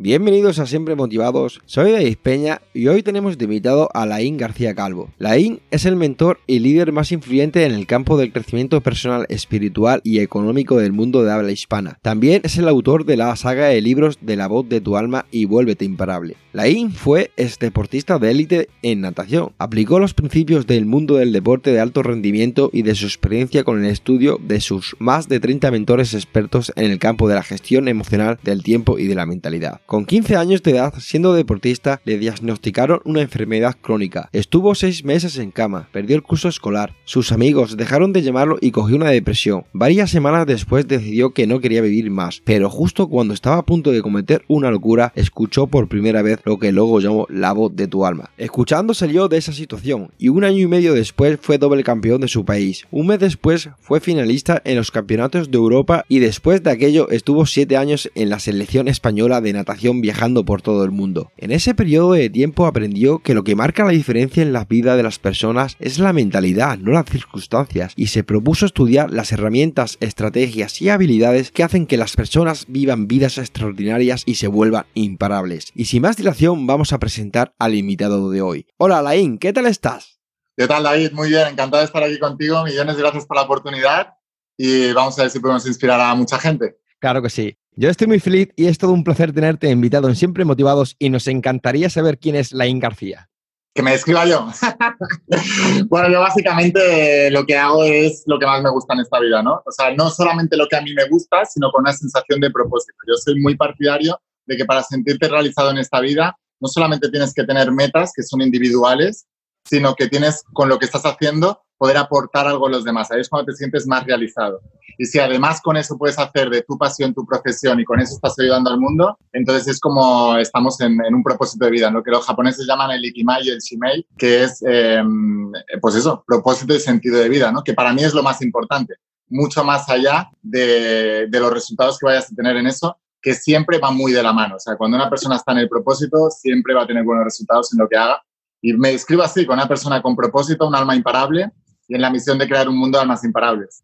Bienvenidos a Siempre Motivados, soy David Peña y hoy tenemos de invitado a Laín García Calvo. Laín es el mentor y líder más influyente en el campo del crecimiento personal, espiritual y económico del mundo de habla hispana. También es el autor de la saga de libros de la voz de tu alma y vuélvete imparable. Laín fue deportista de élite en natación. Aplicó los principios del mundo del deporte de alto rendimiento y de su experiencia con el estudio de sus más de 30 mentores expertos en el campo de la gestión emocional del tiempo y de la mentalidad. Con 15 años de edad, siendo deportista, le diagnosticaron una enfermedad crónica. Estuvo 6 meses en cama, perdió el curso escolar, sus amigos dejaron de llamarlo y cogió una depresión. Varias semanas después decidió que no quería vivir más, pero justo cuando estaba a punto de cometer una locura, escuchó por primera vez lo que luego llamó la voz de tu alma. Escuchando salió de esa situación y un año y medio después fue doble campeón de su país. Un mes después fue finalista en los campeonatos de Europa y después de aquello estuvo 7 años en la selección española de natación viajando por todo el mundo. En ese periodo de tiempo aprendió que lo que marca la diferencia en la vida de las personas es la mentalidad, no las circunstancias, y se propuso estudiar las herramientas, estrategias y habilidades que hacen que las personas vivan vidas extraordinarias y se vuelvan imparables. Y sin más dilación vamos a presentar al invitado de hoy. Hola Laín, ¿qué tal estás? ¿Qué tal David? Muy bien, encantado de estar aquí contigo, millones de gracias por la oportunidad y vamos a ver si podemos inspirar a mucha gente. Claro que sí. Yo estoy muy feliz y es todo un placer tenerte invitado en Siempre Motivados y nos encantaría saber quién es Laín García. Que me describa yo. bueno, yo básicamente lo que hago es lo que más me gusta en esta vida, ¿no? O sea, no solamente lo que a mí me gusta, sino con una sensación de propósito. Yo soy muy partidario de que para sentirte realizado en esta vida, no solamente tienes que tener metas que son individuales, sino que tienes con lo que estás haciendo poder aportar algo a los demás. Ahí es cuando te sientes más realizado. Y si además con eso puedes hacer de tu pasión tu profesión y con eso estás ayudando al mundo, entonces es como estamos en, un propósito de vida, lo que los japoneses llaman el ikimai y el shimei, que es, em, pues eso, propósito y sentido de vida, ¿no? que para mí es lo más importante, mucho más allá de, de los resultados que vayas a tener en eso, que siempre va muy de la mano. O sea, cuando una persona está en el propósito, siempre va a tener buenos resultados en lo que haga. Y me describo así, con una persona con propósito, un alma imparable y en la misión de crear un mundo de almas imparables.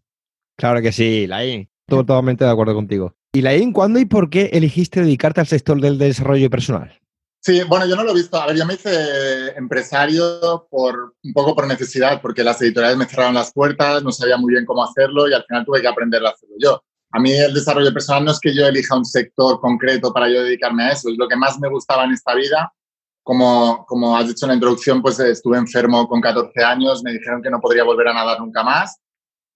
Claro que sí, Laín. Totalmente de acuerdo contigo. Y Laín, ¿cuándo y por qué elegiste dedicarte al sector del desarrollo personal? Sí, bueno, yo no lo he visto. A ver, yo me hice empresario por un poco por necesidad, porque las editoriales me cerraron las puertas, no sabía muy bien cómo hacerlo y al final tuve que aprender a hacerlo yo. A mí el desarrollo personal no es que yo elija un sector concreto para yo dedicarme a eso, es lo que más me gustaba en esta vida como, como has dicho en la introducción, pues estuve enfermo con 14 años, me dijeron que no podría volver a nadar nunca más.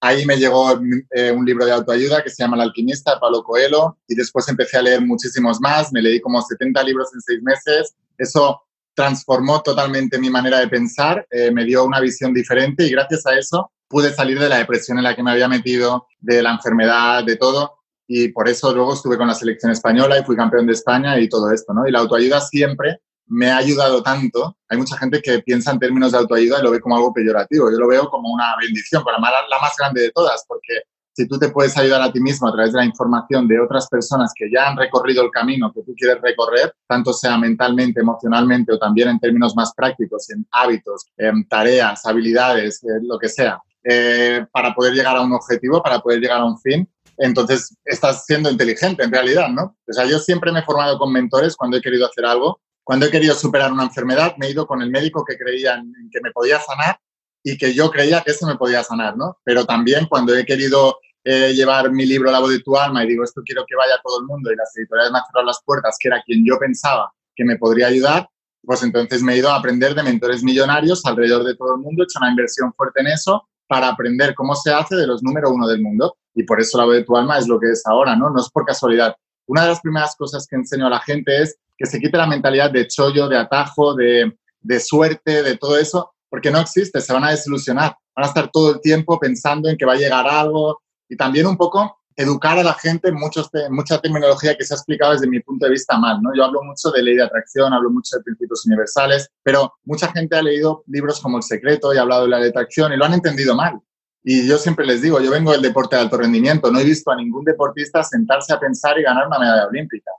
Ahí me llegó eh, un libro de autoayuda que se llama El alquimista de Pablo Coelho y después empecé a leer muchísimos más, me leí como 70 libros en seis meses. Eso transformó totalmente mi manera de pensar, eh, me dio una visión diferente y gracias a eso pude salir de la depresión en la que me había metido, de la enfermedad, de todo. Y por eso luego estuve con la selección española y fui campeón de España y todo esto, ¿no? Y la autoayuda siempre me ha ayudado tanto. Hay mucha gente que piensa en términos de autoayuda y lo ve como algo peyorativo. Yo lo veo como una bendición, para la, la más grande de todas, porque si tú te puedes ayudar a ti mismo a través de la información de otras personas que ya han recorrido el camino que tú quieres recorrer, tanto sea mentalmente, emocionalmente o también en términos más prácticos, en hábitos, en tareas, habilidades, lo que sea, eh, para poder llegar a un objetivo, para poder llegar a un fin, entonces estás siendo inteligente en realidad, ¿no? O sea, yo siempre me he formado con mentores cuando he querido hacer algo cuando he querido superar una enfermedad, me he ido con el médico que creía que me podía sanar y que yo creía que eso me podía sanar, ¿no? Pero también cuando he querido eh, llevar mi libro La voz de tu alma y digo, esto quiero que vaya todo el mundo y las editoriales me han cerrado las puertas, que era quien yo pensaba que me podría ayudar, pues entonces me he ido a aprender de mentores millonarios alrededor de todo el mundo, he hecho una inversión fuerte en eso para aprender cómo se hace de los número uno del mundo. Y por eso la voz de tu alma es lo que es ahora, ¿no? No es por casualidad. Una de las primeras cosas que enseño a la gente es que se quite la mentalidad de chollo, de atajo, de, suerte, de todo eso, porque no existe, se van a desilusionar, van a estar todo el tiempo pensando en que va a llegar algo y también un poco educar a la gente en muchos mucha terminología que se ha explicado desde mi punto de vista mal, ¿no? Yo hablo mucho de ley de atracción, hablo mucho de principios universales, pero mucha gente ha leído libros como El Secreto y ha hablado de la de atracción y lo han entendido mal. Y yo siempre les digo, yo vengo del deporte de alto rendimiento, no he visto a ningún deportista sentarse a pensar y ganar una medalla olímpica.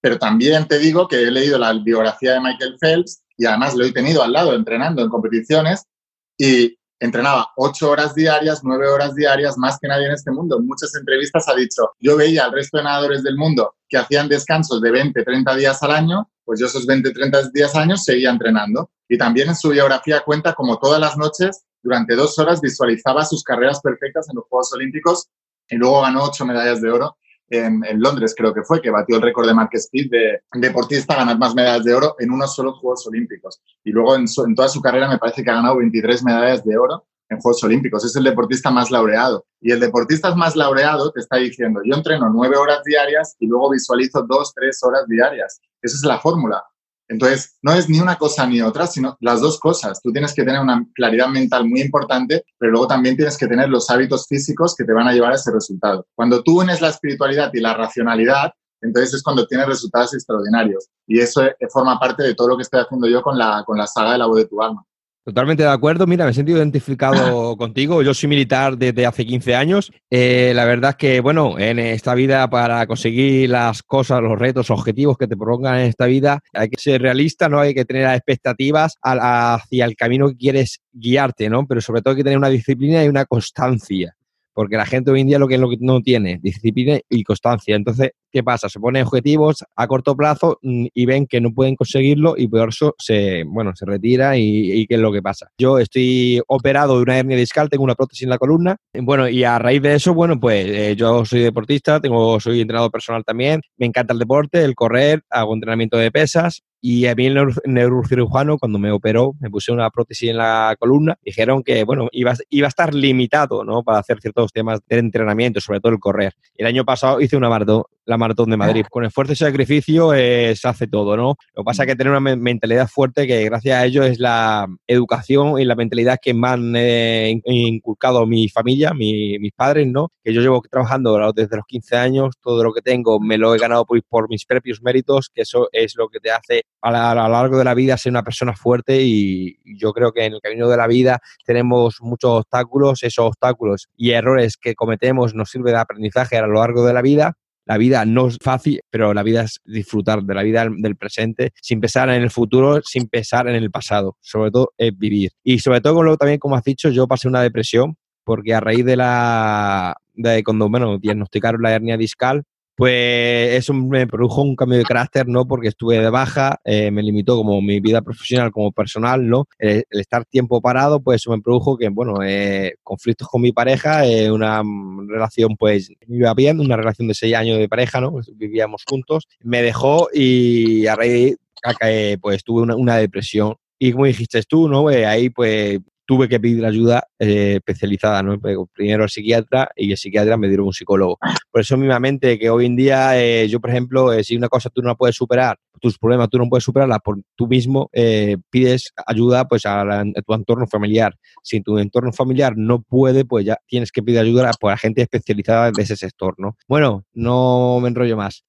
Pero también te digo que he leído la biografía de Michael Phelps y además lo he tenido al lado entrenando en competiciones y entrenaba ocho horas diarias, nueve horas diarias, más que nadie en este mundo. En muchas entrevistas ha dicho, yo veía al resto de nadadores del mundo que hacían descansos de 20, 30 días al año, pues yo esos 20, 30 días al año seguía entrenando. Y también en su biografía cuenta como todas las noches, durante dos horas, visualizaba sus carreras perfectas en los Juegos Olímpicos y luego ganó ocho medallas de oro en, Londres, creo que fue, que batió el récord de Mark Speed de deportista a ganar más medallas de oro en unos solo Juegos Olímpicos. Y luego en, en toda su carrera me parece que ha ganado 23 medallas de oro en Juegos Olímpicos. Es el deportista más laureado. Y el deportista más laureado te está diciendo, yo entreno nueve horas diarias y luego visualizo dos, tres horas diarias. Esa es la fórmula. Entonces, no es ni una cosa ni otra, sino las dos cosas. Tú tienes que tener una claridad mental muy importante, pero luego también tienes que tener los hábitos físicos que te van a llevar a ese resultado. Cuando tú unes la espiritualidad y la racionalidad, entonces es cuando tienes resultados extraordinarios. Y eso eh, forma parte de todo lo que estoy haciendo yo con la, con la saga de la voz de tu alma. Totalmente de acuerdo. Mira, me he sentido identificado contigo. Yo soy militar desde hace 15 años. Eh, la verdad es que, bueno, en esta vida, para conseguir las cosas, los retos, objetivos que te propongan en esta vida, hay que ser realista, ¿no? Hay que tener expectativas hacia el camino que quieres guiarte, ¿no? Pero sobre todo hay que tener una disciplina y una constancia porque la gente hoy en día lo que, no tiene, disciplina y constancia. Entonces, ¿qué pasa? Se ponen objetivos a corto plazo mm, y ven que no pueden conseguirlo y por eso se, bueno, se retira y, ¿qué es lo que pasa? Yo estoy operado de una hernia discal, tengo una prótesis en la columna, bueno, y a raíz de eso, bueno, pues eh, yo soy deportista, tengo, soy entrenador personal también, me encanta el deporte, el correr, hago entrenamiento de pesas, y a mí el neurocirujano, cuando me operó, me puse una prótesis en la columna, dijeron que, bueno, iba, iba a estar limitado, ¿no? Para hacer ciertos temas de entrenamiento, sobre todo el correr. El año pasado hice una la maratón de Madrid. Con esfuerzo y sacrificio eh, se hace todo, ¿no? Lo que pasa es que tener una mentalidad fuerte que gracias a ello es la educación y la mentalidad que me han eh, inculcado mi familia, mis padres, ¿no? Que yo llevo trabajando desde los 15 años, todo lo que tengo me lo he ganado por, por mis propios méritos, que eso es lo que te hace a, lo largo de la vida ser una persona fuerte y yo creo que en el camino de la vida tenemos muchos obstáculos, esos obstáculos y errores que cometemos nos sirven de aprendizaje a lo largo de la vida la vida no es fácil, pero la vida es disfrutar de la vida del presente sin pensar en el futuro, sin pensar en el pasado. Sobre todo es vivir. Y sobre todo, luego también, como has dicho, yo pasé una depresión porque a raíz de la de cuando bueno, diagnosticaron la hernia discal, pues eso me produjo un cambio de carácter, ¿no? Porque estuve de baja, eh, me limitó como mi vida profesional como personal, ¿no? El, estar tiempo parado, pues eso me produjo que, bueno, eh, conflictos con mi pareja, eh, una relación, pues, iba bien, una relación de seis años de pareja, ¿no? Vivíamos juntos, me dejó y a raíz, pues, tuve una, una depresión y como dijiste tú, ¿no? ahí pues tuve que pedir ayuda eh, especializada, ¿no? Primero al psiquiatra y el psiquiatra me dieron un psicólogo. Por eso mismamente que hoy en día eh, yo, por ejemplo, eh, si una cosa tú no la puedes superar, tus problemas tú no puedes superarla por tú mismo, pides ayuda pues a, tu entorno familiar. Si tu entorno familiar no puede, pues ya tienes que pedir ayuda a, a gente especializada de ese sector, ¿no? Bueno, no me enrollo más.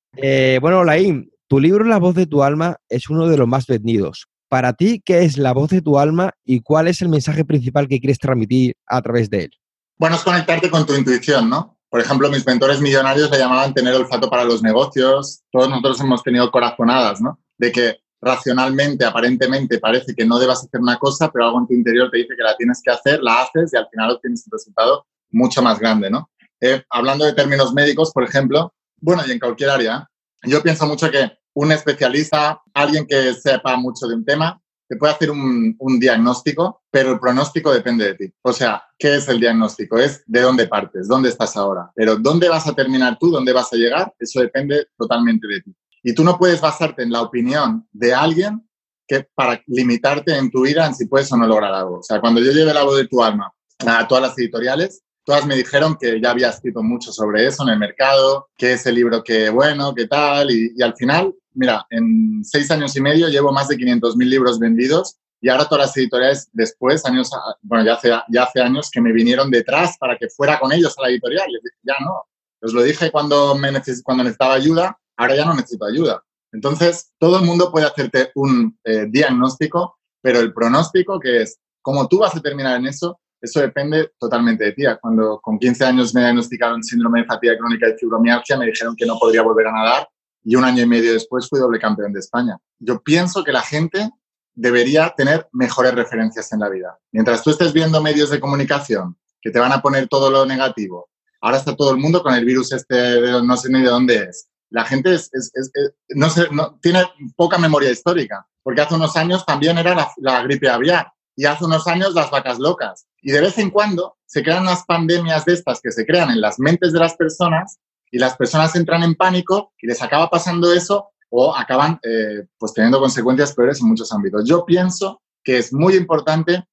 bueno, Laín, tu libro La voz de tu alma es uno de los más vendidos. Para ti, ¿qué es la voz de tu alma y cuál es el mensaje principal que quieres transmitir a través de él? Bueno, es conectarte con tu intuición, ¿no? Por ejemplo, mis mentores millonarios le llamaban tener olfato para los negocios. Todos nosotros hemos tenido corazonadas, ¿no? De que racionalmente, aparentemente, parece que no debas hacer una cosa, pero algo en tu interior te dice que la tienes que hacer, la haces y al final obtienes un resultado mucho más grande, ¿no? Eh, hablando de términos médicos, por ejemplo, bueno, y en cualquier área, yo pienso mucho que un especialista, alguien que sepa mucho de un tema, te puede hacer un, diagnóstico, pero el pronóstico depende de ti. O sea, ¿qué es el diagnóstico? Es de dónde partes, dónde estás ahora. Pero dónde vas a terminar tú, dónde vas a llegar, eso depende totalmente de ti. Y tú no puedes basarte en la opinión de alguien que para limitarte en tu vida en si puedes o no lograr algo. O sea, cuando yo llevé la voz de tu alma a todas las editoriales, todas me dijeron que ya había escrito mucho sobre eso en el mercado, que ese libro que bueno, qué tal, y, y al final mira, en seis años y medio llevo más de 500.000 libros vendidos y ahora todas las editoriales después, años, bueno, ya hace, ya hace años que me vinieron detrás para que fuera con ellos a la editorial. Les dije, ya no, Os lo dije cuando, me cuando necesitaba ayuda, ahora ya no necesito ayuda. Entonces, todo el mundo puede hacerte un eh, diagnóstico, pero el pronóstico, que es cómo tú vas a terminar en eso, eso depende totalmente de ti. Cuando con 15 años me diagnosticaron síndrome de fatiga crónica y fibromialgia, me dijeron que no podría volver a nadar y un año y medio después fui doble campeón de España. Yo pienso que la gente debería tener mejores referencias en la vida. Mientras tú estés viendo medios de comunicación que te van a poner todo lo negativo, ahora está todo el mundo con el virus este, no sé ni de dónde es. La gente es, no, no tiene poca memoria histórica, porque hace unos años también era la, la gripe aviar y hace unos años las vacas locas. Y de vez en cuando se crean unas pandemias de estas que se crean en las mentes de las personas y las personas entran en pánico y les acaba pasando eso o acaban eh, pues teniendo consecuencias peores en muchos ámbitos. Yo pienso que es muy importante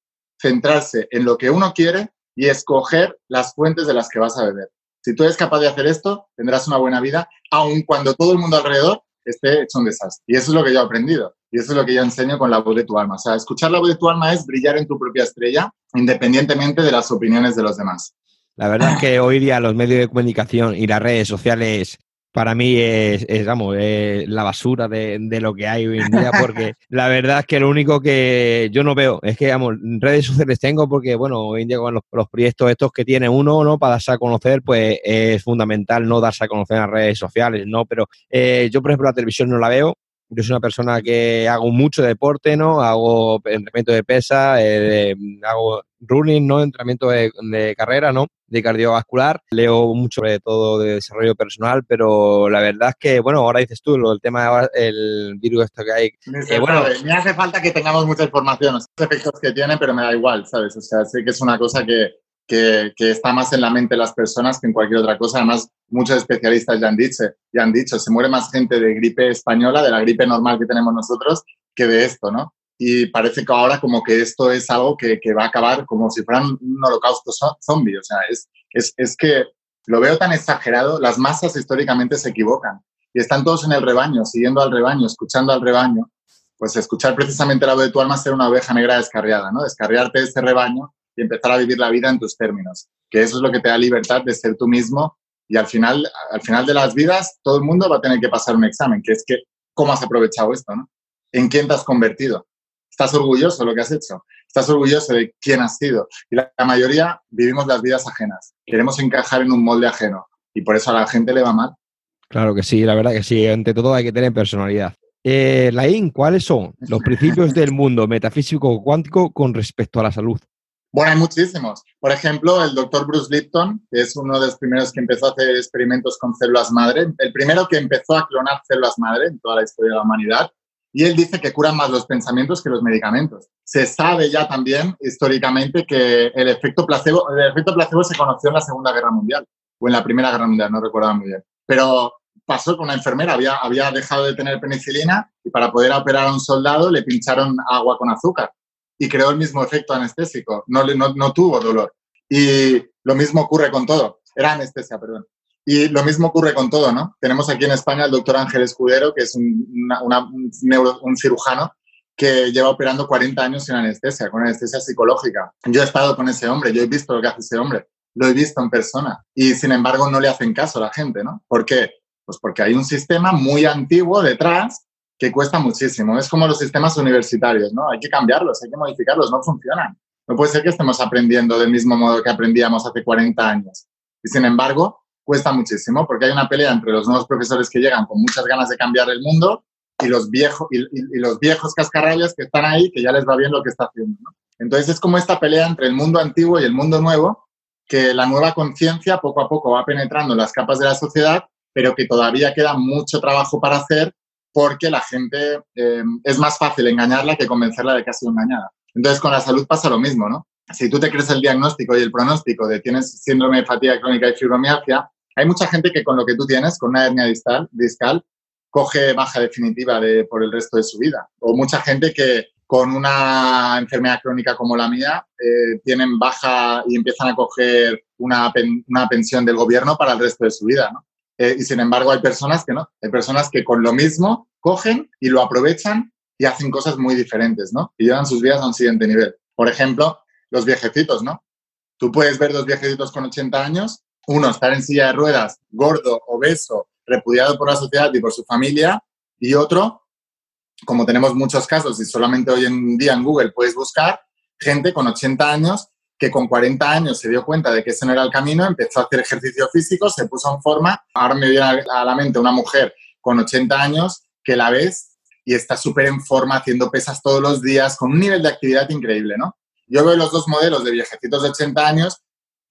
centrarse en lo que uno quiere y escoger las fuentes de las que vas a beber. Si tú eres capaz de hacer esto, tendrás una buena vida, aun cuando todo el mundo alrededor esté hecho un desastre. Y eso es lo que yo he aprendido. Y eso es lo que yo enseño con la voz de tu alma. O sea, escuchar la voz de tu alma es brillar en tu propia estrella, independientemente de las opiniones de los demás. La verdad es que hoy día los medios de comunicación y las redes sociales para mí es, vamos, la basura de, lo que hay hoy en día, porque la verdad es que lo único que yo no veo es que, vamos, redes sociales tengo porque, bueno, hoy en día con los, proyectos estos que tiene uno, ¿no? Para darse a conocer, pues es fundamental no darse a conocer en las redes sociales, ¿no? Pero eh, yo, por ejemplo, la televisión no la veo, yo soy una persona que hago mucho deporte, ¿no? Hago entrenamiento de pesa, eh, hago running, ¿no? Entrenamiento de, carrera, ¿no? De cardiovascular. Leo mucho sobre todo de desarrollo personal, pero la verdad es que, bueno, ahora dices tú, lo, el tema del virus esto que hay. Me, bueno, me hace falta que tengamos mucha información, los efectos que tiene, pero me da igual, ¿sabes? O sea, sé que es una cosa que, que, está más en la mente de las personas que en cualquier otra cosa. Además, muchos especialistas ya han dicho, ya han dicho, se muere más gente de gripe española, de la gripe normal que tenemos nosotros, que de esto, ¿no? Y parece que ahora como que esto es algo que, va a acabar como si fuera un holocausto zombie. O sea, es, es, es que lo veo tan exagerado, las masas históricamente se equivocan y están todos en el rebaño, siguiendo al rebaño, escuchando al rebaño. Pues escuchar precisamente la voz de tu alma ser una oveja negra descarriada, ¿no? Descarriarte de ese rebaño y empezar a vivir la vida en tus términos, que eso es lo que te da libertad de ser tú mismo y al final, al final de las vidas todo el mundo va a tener que pasar un examen, que es que cómo has aprovechado esto, ¿no? ¿En quién te has convertido? ¿Estás orgulloso de lo que has hecho? ¿Estás orgulloso de quién has sido? Y la, mayoría vivimos las vidas ajenas, queremos encajar en un molde ajeno y por eso a la gente le va mal. Claro que sí, la verdad que sí, ante todo hay que tener personalidad. Eh, Laín, ¿cuáles son los principios del mundo metafísico cuántico con respecto a la salud? Bueno, hay muchísimos. Por ejemplo, el doctor Bruce Lipton, que es uno de los primeros que empezó a hacer experimentos con células madre, el primero que empezó a clonar células madre en toda la historia de la humanidad, y él dice que curan más los pensamientos que los medicamentos. Se sabe ya también históricamente que el efecto placebo, el efecto placebo se conoció en la Segunda Guerra Mundial o en la Primera Guerra Mundial, no recuerdo muy bien. Pero pasó con una enfermera, había, había dejado de tener penicilina y para poder operar a un soldado le pincharon agua con azúcar y creó el mismo efecto anestésico, no, no, no tuvo dolor. Y lo mismo ocurre con todo, era anestesia, perdón. Y lo mismo ocurre con todo, ¿no? Tenemos aquí en España al doctor Ángel Escudero, que es un, un, neuro, un cirujano que lleva operando 40 años sin anestesia, con anestesia psicológica. Yo he estado con ese hombre, yo he visto lo que hace ese hombre, lo he visto en persona y sin embargo no le hacen caso a la gente, ¿no? ¿Por qué? Pues porque hay un sistema muy antiguo detrás que cuesta muchísimo. Es como los sistemas universitarios, ¿no? Hay que cambiarlos, hay que modificarlos, no funcionan. No puede ser que estemos aprendiendo del mismo modo que aprendíamos hace 40 años. Y sin embargo, cuesta muchísimo porque hay una pelea entre los nuevos profesores que llegan con muchas ganas de cambiar el mundo y los, viejos y, los viejos que están ahí que ya les va bien lo que está haciendo. Entonces es como esta pelea entre el mundo antiguo y el mundo nuevo que la nueva conciencia poco a poco va penetrando en las capas de la sociedad, pero que todavía queda mucho trabajo para hacer porque la gente eh, es más fácil engañarla que convencerla de que ha sido engañada. Entonces, con la salud pasa lo mismo, ¿no? Si tú te crees el diagnóstico y el pronóstico de tienes síndrome de fatiga crónica y fibromialgia, hay mucha gente que con lo que tú tienes, con una hernia distal, discal, coge baja definitiva de, por el resto de su vida. O mucha gente que con una enfermedad crónica como la mía eh, tienen baja y empiezan a coger una, una pensión del gobierno para el resto de su vida, ¿no? Eh, y sin embargo hay personas que no, hay personas que con lo mismo cogen y lo aprovechan y hacen cosas muy diferentes, ¿no? Y llevan sus vidas a un siguiente nivel. Por ejemplo, los viejecitos, ¿no? Tú puedes ver dos viejecitos con 80 años uno, estar en silla de ruedas, gordo, obeso, repudiado por la sociedad y por su familia, y otro, como tenemos muchos casos y solamente hoy en día en Google puedes buscar, gente con 80 años que con 40 años se dio cuenta de que ese no era el camino, empezó a hacer ejercicio físico, se puso en forma. Ahora me viene a la mente una mujer con 80 años que la ves y está súper en forma, haciendo pesas todos los días, con un nivel de actividad increíble, ¿no? Yo veo los dos modelos de viejecitos de 80 años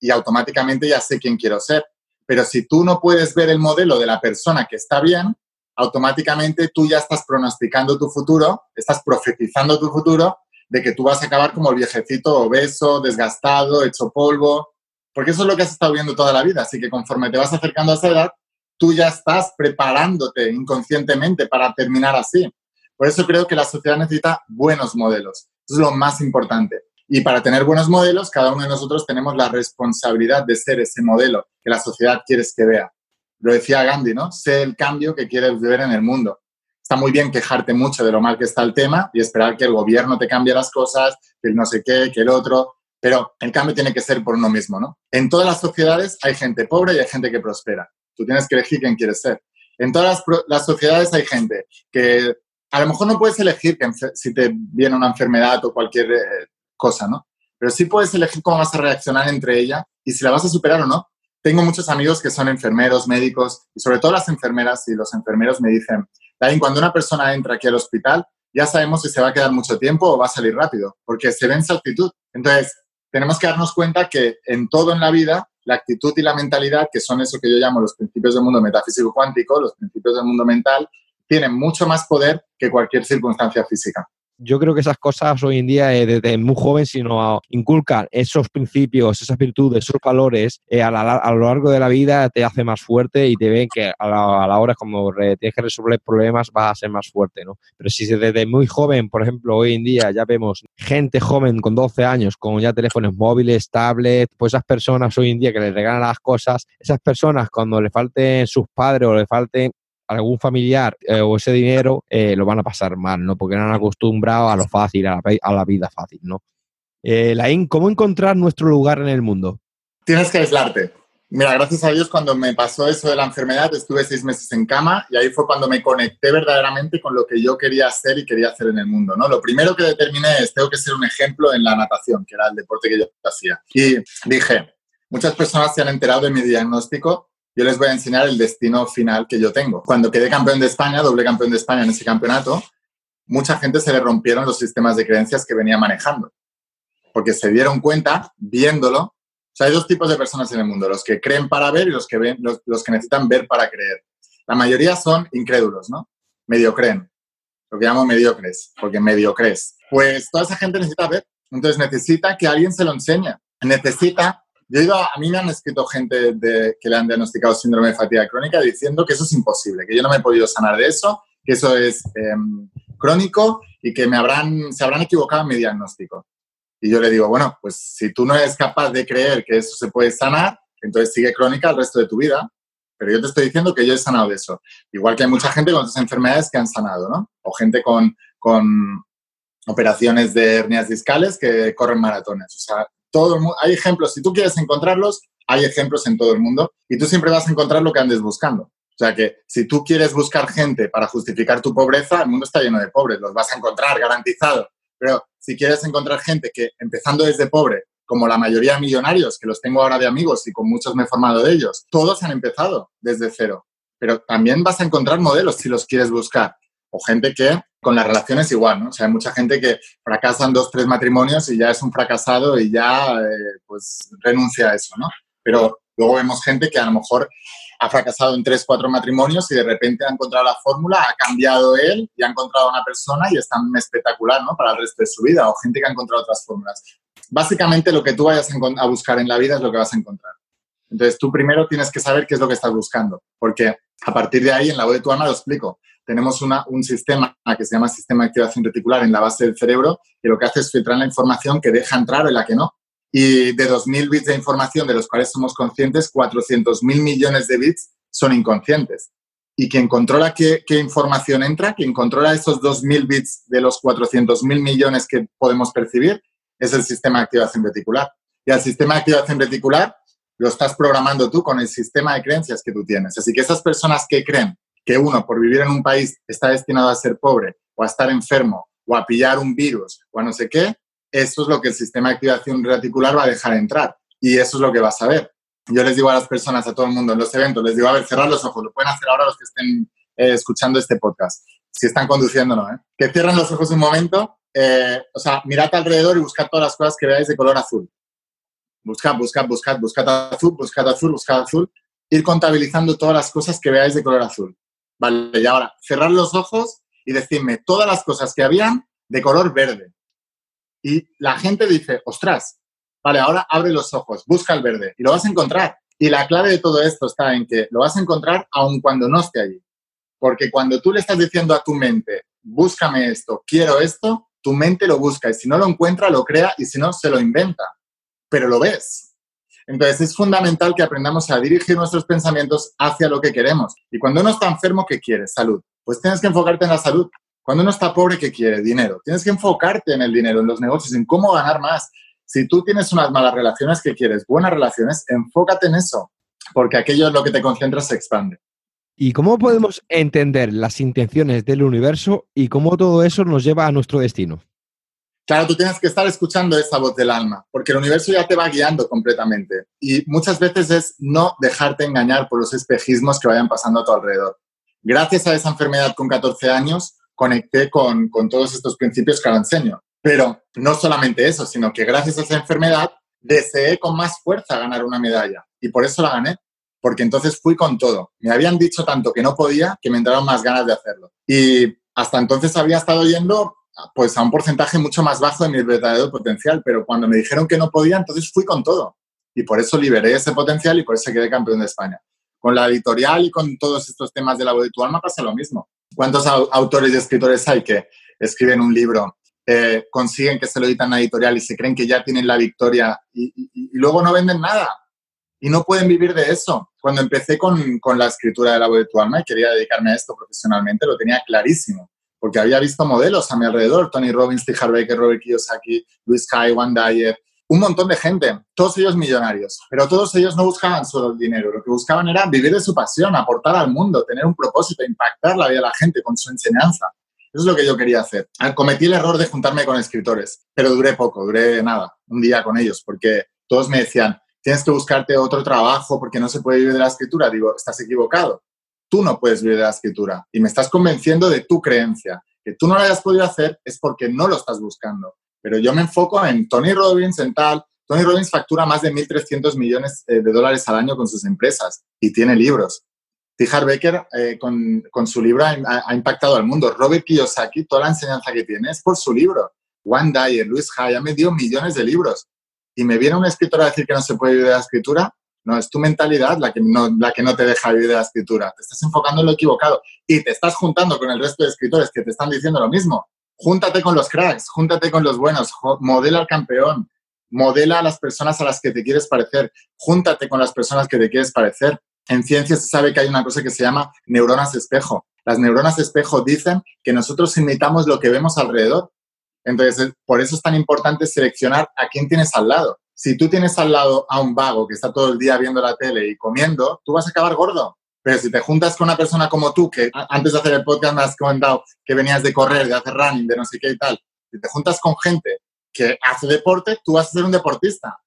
y automáticamente ya sé quién quiero ser. Pero si tú no puedes ver el modelo de la persona que está bien, automáticamente tú ya estás pronosticando tu futuro, estás profetizando tu futuro de que tú vas a acabar como el viejecito obeso, desgastado, hecho polvo, porque eso es lo que has estado viendo toda la vida. Así que conforme te vas acercando a esa edad, tú ya estás preparándote inconscientemente para terminar así. Por eso creo que la sociedad necesita buenos modelos. Eso es lo más importante. Y para tener buenos modelos, cada uno de nosotros tenemos la responsabilidad de ser ese modelo que la sociedad quiere que vea. Lo decía Gandhi, ¿no? Sé el cambio que quieres ver en el mundo. Está muy bien quejarte mucho de lo mal que está el tema y esperar que el gobierno te cambie las cosas, que el no sé qué, que el otro, pero el cambio tiene que ser por uno mismo, ¿no? En todas las sociedades hay gente pobre y hay gente que prospera. Tú tienes que elegir quién quieres ser. En todas las, sociedades hay gente que a lo mejor no puedes elegir si te viene una enfermedad o cualquier eh, cosa, ¿no? Pero sí puedes elegir cómo vas a reaccionar entre ella y si la vas a superar o no. Tengo muchos amigos que son enfermeros, médicos y sobre todo las enfermeras y los enfermeros me dicen, Dain, cuando una persona entra aquí al hospital, ya sabemos si se va a quedar mucho tiempo o va a salir rápido, porque se ve en su actitud. Entonces, tenemos que darnos cuenta que en todo en la vida, la actitud y la mentalidad, que son eso que yo llamo los principios del mundo metafísico cuántico, los principios del mundo mental, tienen mucho más poder que cualquier circunstancia física yo creo que esas cosas hoy en día, eh, desde muy joven, sino inculcan esos principios, esas virtudes, esos valores, eh, a, lo largo de la vida te hace más fuerte y te ven que a la, hora como tienes que resolver problemas vas a ser más fuerte, ¿no? Pero si desde muy joven, por ejemplo, hoy en día ya vemos gente joven con 12 años con ya teléfonos móviles, tablets, pues esas personas hoy en día que les regalan las cosas, esas personas cuando le falten sus padres o le falten algún familiar eh, o ese dinero eh, lo van a pasar mal, ¿no? Porque no han acostumbrado a lo fácil, a la, vida fácil, ¿no? Eh, Laín, ¿cómo encontrar nuestro lugar en el mundo? Tienes que aislarte. Mira, gracias a Dios cuando me pasó eso de la enfermedad estuve seis meses en cama y ahí fue cuando me conecté verdaderamente con lo que yo quería hacer y quería hacer en el mundo, ¿no? Lo primero que determiné es, tengo que ser un ejemplo en la natación, que era el deporte que yo hacía. Y dije, muchas personas se han enterado de mi diagnóstico yo les voy a enseñar el destino final que yo tengo. Cuando quedé campeón de España, doble campeón de España en ese campeonato, mucha gente se le rompieron los sistemas de creencias que venía manejando, porque se dieron cuenta viéndolo. O sea, hay dos tipos de personas en el mundo, los que creen para ver y los que, ven, los, que necesitan ver para creer. La mayoría son incrédulos, ¿no? Medio creen, lo que llamo mediocres, porque mediocres. Pues toda esa gente necesita ver, entonces necesita que alguien se lo enseñe, necesita yo he ido, a, mí me han escrito gente de, que le han diagnosticado síndrome de fatiga crónica diciendo que eso es imposible, que yo no me he podido sanar de eso, que eso es em, crónico y que me habrán, se habrán equivocado en mi diagnóstico. Y yo le digo, bueno, pues si tú no eres capaz de creer que eso se puede sanar, entonces sigue crónica el resto de tu vida. Pero yo te estoy diciendo que yo he sanado de eso. Igual que hay mucha gente con esas enfermedades que han sanado, ¿no? O gente con, con operaciones de hernias discales que corren maratones. O sea, hay ejemplos, si tú quieres encontrarlos, hay ejemplos en todo el mundo y tú siempre vas a encontrar lo que andes buscando. O sea que si tú quieres buscar gente para justificar tu pobreza, el mundo está lleno de pobres, los vas a encontrar, garantizado. Pero si quieres encontrar gente que, empezando desde pobre, como la mayoría de millonarios, que los tengo ahora de amigos y con muchos me he formado de ellos, todos han empezado desde cero. Pero también vas a encontrar modelos si los quieres buscar. O gente que con las relaciones igual, ¿no? O sea, hay mucha gente que fracasan dos, tres matrimonios y ya es un fracasado y ya, eh, pues, renuncia a eso, ¿no? Pero luego vemos gente que a lo mejor ha fracasado en tres, cuatro matrimonios y de repente ha encontrado la fórmula, ha cambiado él y ha encontrado una persona y es tan espectacular, ¿no? Para el resto de su vida. O gente que ha encontrado otras fórmulas. Básicamente lo que tú vayas a buscar en la vida es lo que vas a encontrar. Entonces tú primero tienes que saber qué es lo que estás buscando, porque a partir de ahí en la voz de tu alma lo explico tenemos un sistema que se llama sistema de activación reticular en la base del cerebro, que lo que hace es filtrar la información que deja entrar o la que no. Y de 2.000 bits de información de los cuales somos conscientes, 400.000 millones de bits son inconscientes. Y quien controla qué, qué información entra, quien controla esos 2.000 bits de los 400.000 millones que podemos percibir, es el sistema de activación reticular. Y al sistema de activación reticular lo estás programando tú con el sistema de creencias que tú tienes. Así que esas personas que creen que uno, por vivir en un país, está destinado a ser pobre o a estar enfermo o a pillar un virus o a no sé qué, eso es lo que el sistema de activación reticular va a dejar entrar. Y eso es lo que vas a ver. Yo les digo a las personas, a todo el mundo en los eventos, les digo, a ver, cerrar los ojos, lo pueden hacer ahora los que estén eh, escuchando este podcast, si están conduciendo, ¿no? ¿eh? Que cierren los ojos un momento, eh, o sea, mirad alrededor y buscad todas las cosas que veáis de color azul. Buscad, buscad, buscad, buscad azul, buscad azul, buscad azul. Ir contabilizando todas las cosas que veáis de color azul. Vale, y ahora, cerrar los ojos y decirme todas las cosas que habían de color verde. Y la gente dice, ostras, vale, ahora abre los ojos, busca el verde y lo vas a encontrar. Y la clave de todo esto está en que lo vas a encontrar aun cuando no esté allí. Porque cuando tú le estás diciendo a tu mente, búscame esto, quiero esto, tu mente lo busca y si no lo encuentra, lo crea y si no, se lo inventa. Pero lo ves. Entonces es fundamental que aprendamos a dirigir nuestros pensamientos hacia lo que queremos. Y cuando uno está enfermo, ¿qué quiere? Salud. Pues tienes que enfocarte en la salud. Cuando uno está pobre, ¿qué quiere? Dinero. Tienes que enfocarte en el dinero, en los negocios, en cómo ganar más. Si tú tienes unas malas relaciones, ¿qué quieres? Buenas relaciones, enfócate en eso, porque aquello es lo que te concentra se expande. ¿Y cómo podemos entender las intenciones del universo y cómo todo eso nos lleva a nuestro destino? Claro, tú tienes que estar escuchando esa voz del alma, porque el universo ya te va guiando completamente. Y muchas veces es no dejarte engañar por los espejismos que vayan pasando a tu alrededor. Gracias a esa enfermedad con 14 años, conecté con, con todos estos principios que ahora enseño. Pero no solamente eso, sino que gracias a esa enfermedad deseé con más fuerza ganar una medalla. Y por eso la gané, porque entonces fui con todo. Me habían dicho tanto que no podía que me entraron más ganas de hacerlo. Y hasta entonces había estado yendo pues a un porcentaje mucho más bajo de mi verdadero potencial, pero cuando me dijeron que no podía, entonces fui con todo. Y por eso liberé ese potencial y por eso quedé campeón de España. Con la editorial y con todos estos temas de la voz de tu alma pasa lo mismo. ¿Cuántos autores y escritores hay que escriben un libro, eh, consiguen que se lo editan a editorial y se creen que ya tienen la victoria y, y, luego no venden nada? Y no pueden vivir de eso. Cuando empecé con, con la escritura de la voz de tu alma y quería dedicarme a esto profesionalmente, lo tenía clarísimo porque había visto modelos a mi alrededor, Tony Robbins, T. Baker, Robert Kiyosaki, Luis Kai, Juan Dyer, un montón de gente, todos ellos millonarios, pero todos ellos no buscaban solo el dinero, lo que buscaban era vivir de su pasión, aportar al mundo, tener un propósito, impactar la vida de la gente con su enseñanza. Eso es lo que yo quería hacer. Cometí el error de juntarme con escritores, pero duré poco, duré nada, un día con ellos, porque todos me decían, tienes que buscarte otro trabajo porque no se puede vivir de la escritura. Digo, estás equivocado tú no puedes vivir de la escritura y me estás convenciendo de tu creencia. Que tú no lo hayas podido hacer es porque no lo estás buscando. Pero yo me enfoco en Tony Robbins, en tal. Tony Robbins factura más de 1.300 millones eh, de dólares al año con sus empresas y tiene libros. Tijar Becker eh, con, su libro ha, impactado al mundo. Robert Kiyosaki, toda la enseñanza que tiene es por su libro. Juan Dyer, Luis Hay, ha dio millones de libros. Y me viene un escritor a decir que no se puede vivir de la escritura, no, es tu mentalidad la que no, la que no te deja vivir de la escritura. Te estás enfocando en lo equivocado y te estás juntando con el resto de escritores que te están diciendo lo mismo. Júntate con los cracks, júntate con los buenos, modela al campeón, modela a las personas a las que te quieres parecer, júntate con las personas que te quieres parecer. En ciencia se sabe que hay una cosa que se llama neuronas espejo. Las neuronas espejo dicen que nosotros imitamos lo que vemos alrededor. Entonces, por eso es tan importante seleccionar a quién tienes al lado si tú tienes al lado a un vago que está todo el día viendo la tele y comiendo, tú vas a acabar gordo. Pero si te juntas con una persona como tú, que antes de hacer el podcast me has comentado que venías de correr, de hacer running, de no sé qué y tal, si te juntas con gente que hace deporte, tú vas a ser un deportista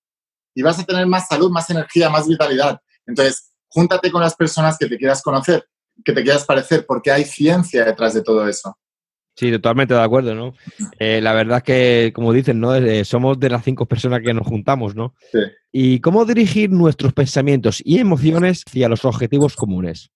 y vas a tener más salud, más energía, más vitalidad. Entonces, júntate con las personas que te quieras conocer, que te quieras parecer, porque hay ciencia detrás de todo eso. Sí, totalmente de acuerdo, ¿no? Eh, la verdad es que, como dicen, ¿no? Eh, somos de las cinco personas que nos juntamos, ¿no? Sí. ¿Y cómo dirigir nuestros pensamientos y emociones hacia los objetivos comunes?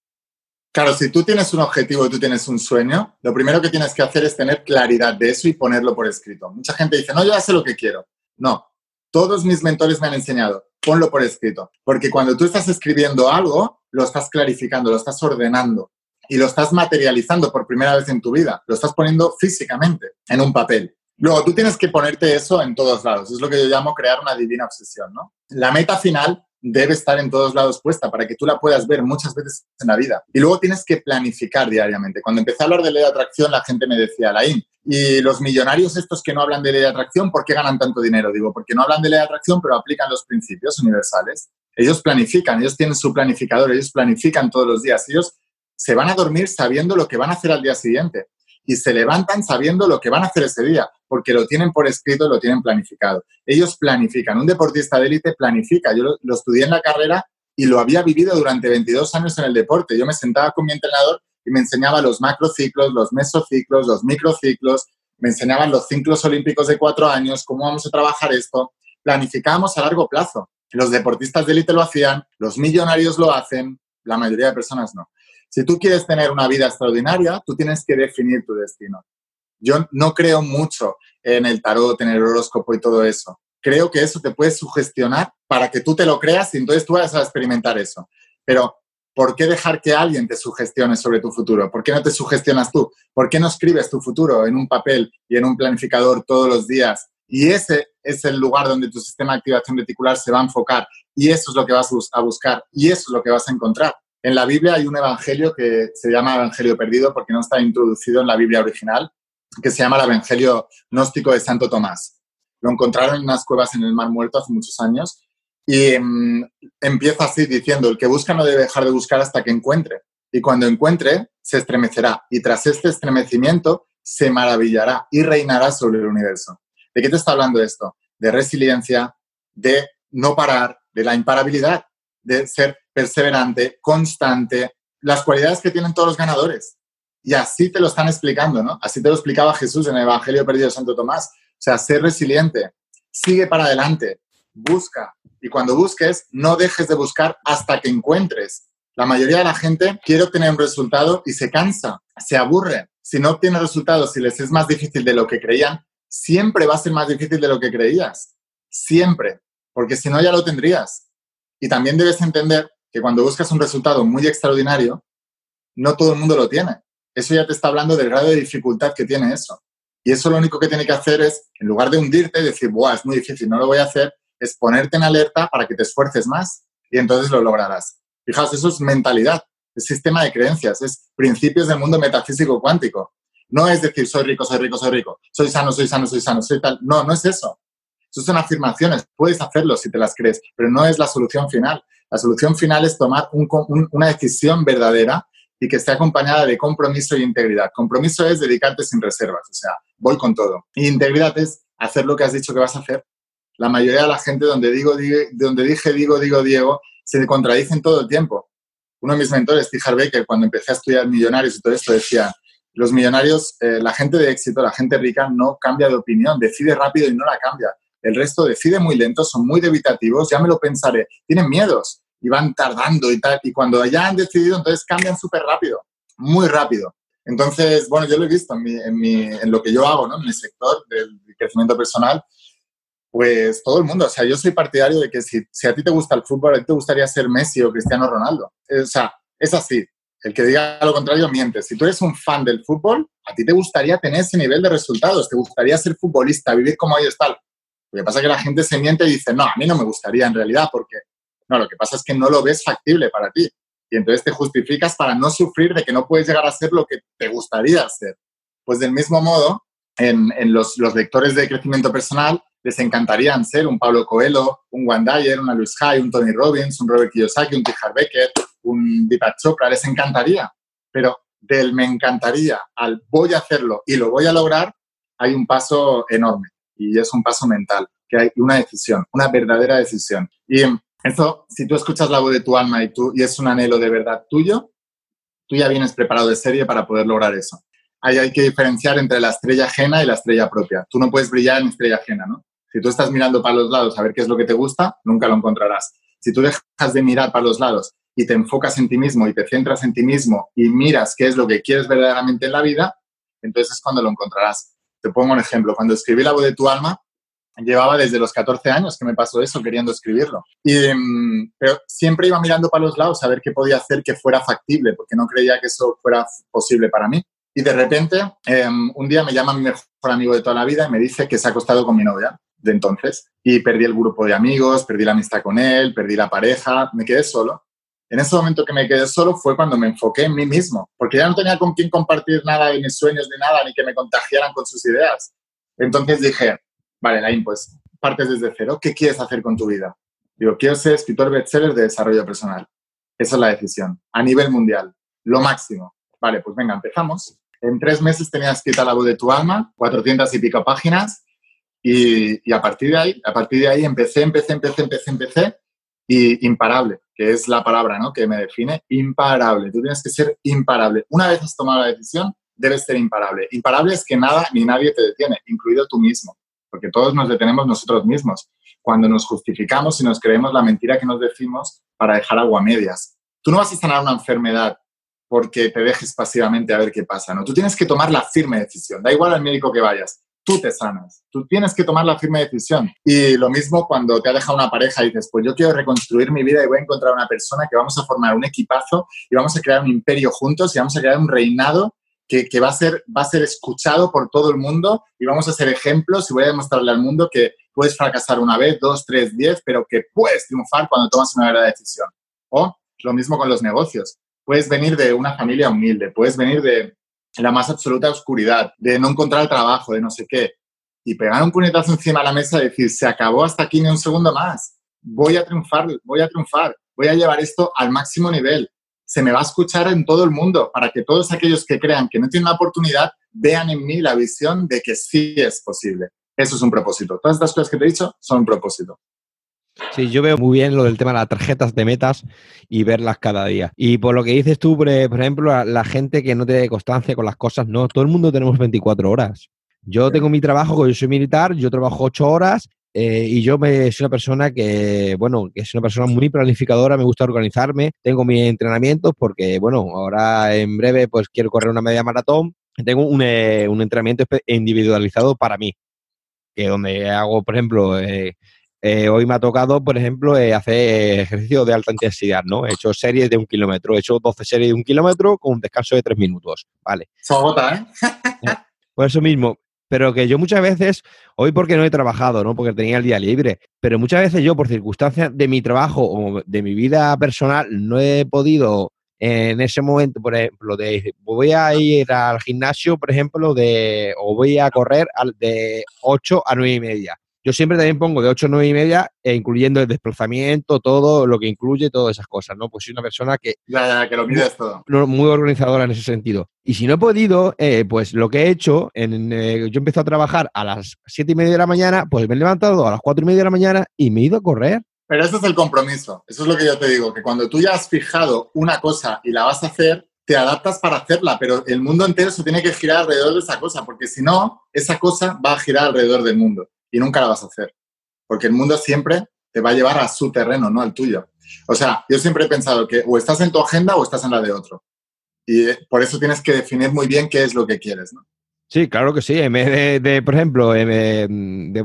Claro, si tú tienes un objetivo y tú tienes un sueño, lo primero que tienes que hacer es tener claridad de eso y ponerlo por escrito. Mucha gente dice, no, yo ya sé lo que quiero. No, todos mis mentores me han enseñado, ponlo por escrito. Porque cuando tú estás escribiendo algo, lo estás clarificando, lo estás ordenando y lo estás materializando por primera vez en tu vida, lo estás poniendo físicamente en un papel. Luego, tú tienes que ponerte eso en todos lados. Es lo que yo llamo crear una divina obsesión, ¿no? La meta final debe estar en todos lados puesta para que tú la puedas ver muchas veces en la vida. Y luego tienes que planificar diariamente. Cuando empecé a hablar de ley de atracción, la gente me decía, Laín, y los millonarios estos que no hablan de ley de atracción, ¿por qué ganan tanto dinero? Digo, porque no hablan de ley de atracción, pero aplican los principios universales. Ellos planifican, ellos tienen su planificador, ellos planifican todos los días. Ellos se van a dormir sabiendo lo que van a hacer al día siguiente y se levantan sabiendo lo que van a hacer ese día, porque lo tienen por escrito, lo tienen planificado. Ellos planifican. Un deportista de élite planifica. Yo lo, estudié en la carrera y lo había vivido durante 22 años en el deporte. Yo me sentaba con mi entrenador y me enseñaba los macrociclos, los mesociclos, los microciclos, me enseñaban los ciclos olímpicos de cuatro años, cómo vamos a trabajar esto. Planificábamos a largo plazo. Los deportistas de élite lo hacían, los millonarios lo hacen, la mayoría de personas no. Si tú quieres tener una vida extraordinaria, tú tienes que definir tu destino. Yo no creo mucho en el tarot, en el horóscopo y todo eso. Creo que eso te puede sugestionar para que tú te lo creas y entonces tú vas a experimentar eso. Pero, ¿por qué dejar que alguien te sugestione sobre tu futuro? ¿Por qué no te sugestionas tú? ¿Por qué no escribes tu futuro en un papel y en un planificador todos los días? Y ese es el lugar donde tu sistema de activación reticular se va a enfocar. Y eso es lo que vas a buscar. Y eso es lo que vas a encontrar. En la Biblia hay un evangelio que se llama Evangelio Perdido porque no está introducido en la Biblia original, que se llama el Evangelio Gnóstico de Santo Tomás. Lo encontraron en unas cuevas en el Mar Muerto hace muchos años y mm, empieza así diciendo, el que busca no debe dejar de buscar hasta que encuentre. Y cuando encuentre, se estremecerá. Y tras este estremecimiento, se maravillará y reinará sobre el universo. ¿De qué te está hablando esto? De resiliencia, de no parar, de la imparabilidad, de ser perseverante, constante, las cualidades que tienen todos los ganadores. Y así te lo están explicando, ¿no? Así te lo explicaba Jesús en el Evangelio Perdido de Santo Tomás. O sea, ser resiliente, sigue para adelante, busca. Y cuando busques, no dejes de buscar hasta que encuentres. La mayoría de la gente quiere obtener un resultado y se cansa, se aburre. Si no obtiene resultados, si les es más difícil de lo que creían, siempre va a ser más difícil de lo que creías. Siempre. Porque si no, ya lo tendrías. Y también debes entender que cuando buscas un resultado muy extraordinario, no todo el mundo lo tiene. Eso ya te está hablando del grado de dificultad que tiene eso. Y eso lo único que tiene que hacer es, en lugar de hundirte y decir, Buah, es muy difícil, no lo voy a hacer, es ponerte en alerta para que te esfuerces más y entonces lo lograrás. Fijaos, eso es mentalidad, es sistema de creencias, es principios del mundo metafísico cuántico. No es decir, soy rico, soy rico, soy rico, soy sano, soy sano, soy sano, soy tal. No, no es eso. Eso son afirmaciones, puedes hacerlo si te las crees, pero no es la solución final. La solución final es tomar una decisión verdadera y que esté acompañada de compromiso y integridad. Compromiso es dedicarte sin reservas, o sea, voy con todo. Y integridad es hacer lo que has dicho que vas a hacer. La mayoría de la gente donde, digo, donde dije digo, digo, Diego, se contradicen todo el tiempo. Uno de mis mentores, Tijar Baker, cuando empecé a estudiar millonarios y todo esto, decía, los millonarios, eh, la gente de éxito, la gente rica, no cambia de opinión, decide rápido y no la cambia. El resto decide muy lento, son muy debitativos, ya me lo pensaré, tienen miedos y van tardando y tal. Y cuando ya han decidido, entonces cambian súper rápido, muy rápido. Entonces, bueno, yo lo he visto en, mi, en, lo que yo hago, ¿no? En mi sector del crecimiento personal, pues todo el mundo, o sea, yo soy partidario de que si, si a ti te gusta el fútbol, a ti te gustaría ser Messi o Cristiano Ronaldo. O sea, es así. El que diga lo contrario miente. Si tú eres un fan del fútbol, a ti te gustaría tener ese nivel de resultados, te gustaría ser futbolista, vivir como ellos tal. Lo que pasa es que la gente se miente y dice, no, a mí no me gustaría en realidad, porque no, lo que pasa es que no lo ves factible para ti. Y entonces te justificas para no sufrir de que no puedes llegar a ser lo que te gustaría ser. Pues del mismo modo, en, los, lectores de crecimiento personal les encantaría ser un Pablo Coelho, un Juan Dyer, una Luis Hay, un Tony Robbins, un Robert Kiyosaki, un Tijar Becker, un Deepak Chopra, les encantaría. Pero del me encantaría al voy a hacerlo y lo voy a lograr, hay un paso enorme y es un paso mental, que hay una decisión, una verdadera decisión. Y eso, si tú escuchas la voz de tu alma y, tú, y es un anhelo de verdad tuyo, tú ya vienes preparado de serie para poder lograr eso. Ahí hay que diferenciar entre la estrella ajena y la estrella propia. Tú no puedes brillar en estrella ajena, ¿no? Si tú estás mirando para los lados a ver qué es lo que te gusta, nunca lo encontrarás. Si tú dejas de mirar para los lados y te enfocas en ti mismo y te centras en ti mismo y miras qué es lo que quieres verdaderamente en la vida, entonces es cuando lo encontrarás. Te pongo un ejemplo. Cuando escribí La voz de tu alma, llevaba desde los 14 años que me pasó eso, queriendo escribirlo. Y, mm, pero siempre iba mirando para los lados a ver qué podía hacer que fuera factible, porque no creía que eso fuera posible para mí. Y de repente, em, un día me llama mi mejor amigo de toda la vida y me dice que se ha acostado con mi novia de entonces. Y perdí el grupo de amigos, perdí la amistad con él, perdí la pareja, me quedé solo. En ese momento que me quedé solo fue cuando me enfoqué en mí mismo, porque ya no tenía con quién compartir nada de mis sueños ni nada, ni que me contagiaran con sus ideas. Entonces dije, vale, Lain, pues partes desde cero, ¿qué quieres hacer con tu vida? Digo, quiero ser escritor bestseller de desarrollo personal. Esa es la decisión, a nivel mundial, lo máximo. Vale, pues venga, empezamos. En tres meses tenía escrita La voz de tu alma, 400 y pico páginas, y, y, a partir de ahí, a partir de ahí empecé, empecé, empecé, empecé, empecé, y imparable, que es la palabra ¿no? que me define, imparable. Tú tienes que ser imparable. Una vez has tomado la decisión, debes ser imparable. Imparable es que nada ni nadie te detiene, incluido tú mismo, porque todos nos detenemos nosotros mismos cuando nos justificamos y nos creemos la mentira que nos decimos para dejar agua medias. Tú no vas a sanar una enfermedad porque te dejes pasivamente a ver qué pasa, ¿no? Tú tienes que tomar la firme decisión, da igual al médico que vayas, tú te sanas, tú tienes que tomar la firme decisión. Y lo mismo cuando te ha dejado una pareja y dices, pues yo quiero reconstruir mi vida y voy a encontrar una persona que vamos a formar un equipazo y vamos a crear un imperio juntos y vamos a crear un reinado que, que va, a ser, va a ser escuchado por todo el mundo y vamos a ser ejemplos y voy a demostrarle al mundo que puedes fracasar una vez, dos, tres, diez, pero que puedes triunfar cuando tomas una verdadera decisión. O lo mismo con los negocios. Puedes venir de una familia humilde, puedes venir de la más absoluta oscuridad, de no encontrar trabajo, de no sé qué, y pegar un puñetazo encima de la mesa y decir, se acabó hasta aquí ni un segundo más, voy a triunfar, voy a triunfar, voy a llevar esto al máximo nivel, se me va a escuchar en todo el mundo para que todos aquellos que crean que no tienen la oportunidad vean en mí la visión de que sí es posible. Eso es un propósito. Todas estas cosas que te he dicho son un propósito. Sí, yo veo muy bien lo del tema de las tarjetas de metas y verlas cada día. Y por lo que dices tú, por ejemplo, la, gente que no tiene constancia con las cosas, no, todo el mundo tenemos 24 horas. Yo tengo mi trabajo, yo soy militar, yo trabajo 8 horas eh, y yo me, soy una persona que, bueno, que es una persona muy planificadora, me gusta organizarme, tengo mis entrenamientos porque, bueno, ahora en breve pues quiero correr una media maratón, tengo un, eh, un entrenamiento individualizado para mí, que donde hago, por ejemplo, eh, hoy me ha tocado, por ejemplo, hacer ejercicio de alta intensidad, ¿no? He hecho series de un kilómetro, he hecho 12 series de un kilómetro con un descanso de tres minutos, ¿vale? Se agota, ¿eh? Por eso mismo, pero que yo muchas veces, hoy porque no he trabajado, ¿no? Porque tenía el día libre, pero muchas veces yo por circunstancias de mi trabajo o de mi vida personal no he podido en ese momento, por ejemplo, de voy a ir al gimnasio, por ejemplo, de, o voy a correr de 8 a 9 y media. Yo siempre también pongo de 8 a 9 y media, e incluyendo el desplazamiento, todo lo que incluye, todas esas cosas, ¿no? Pues soy una persona que... Ya, ya, que lo mides todo. Muy organizadora en ese sentido. Y si no he podido, eh, pues lo que he hecho, en, eh, yo empecé a trabajar a las 7 y media de la mañana, pues me he levantado a las 4 y media de la mañana y me he ido a correr. Pero ese es el compromiso. Eso es lo que yo te digo, que cuando tú ya has fijado una cosa y la vas a hacer, te adaptas para hacerla, pero el mundo entero se tiene que girar alrededor de esa cosa, porque si no, esa cosa va a girar alrededor del mundo y nunca la vas a hacer. Porque el mundo siempre te va a llevar a su terreno, no al tuyo. O sea, yo siempre he pensado que o estás en tu agenda o estás en la de otro. Y eh, por eso tienes que definir muy bien qué es lo que quieres, ¿no? Sí, claro que sí. En vez de, por ejemplo, de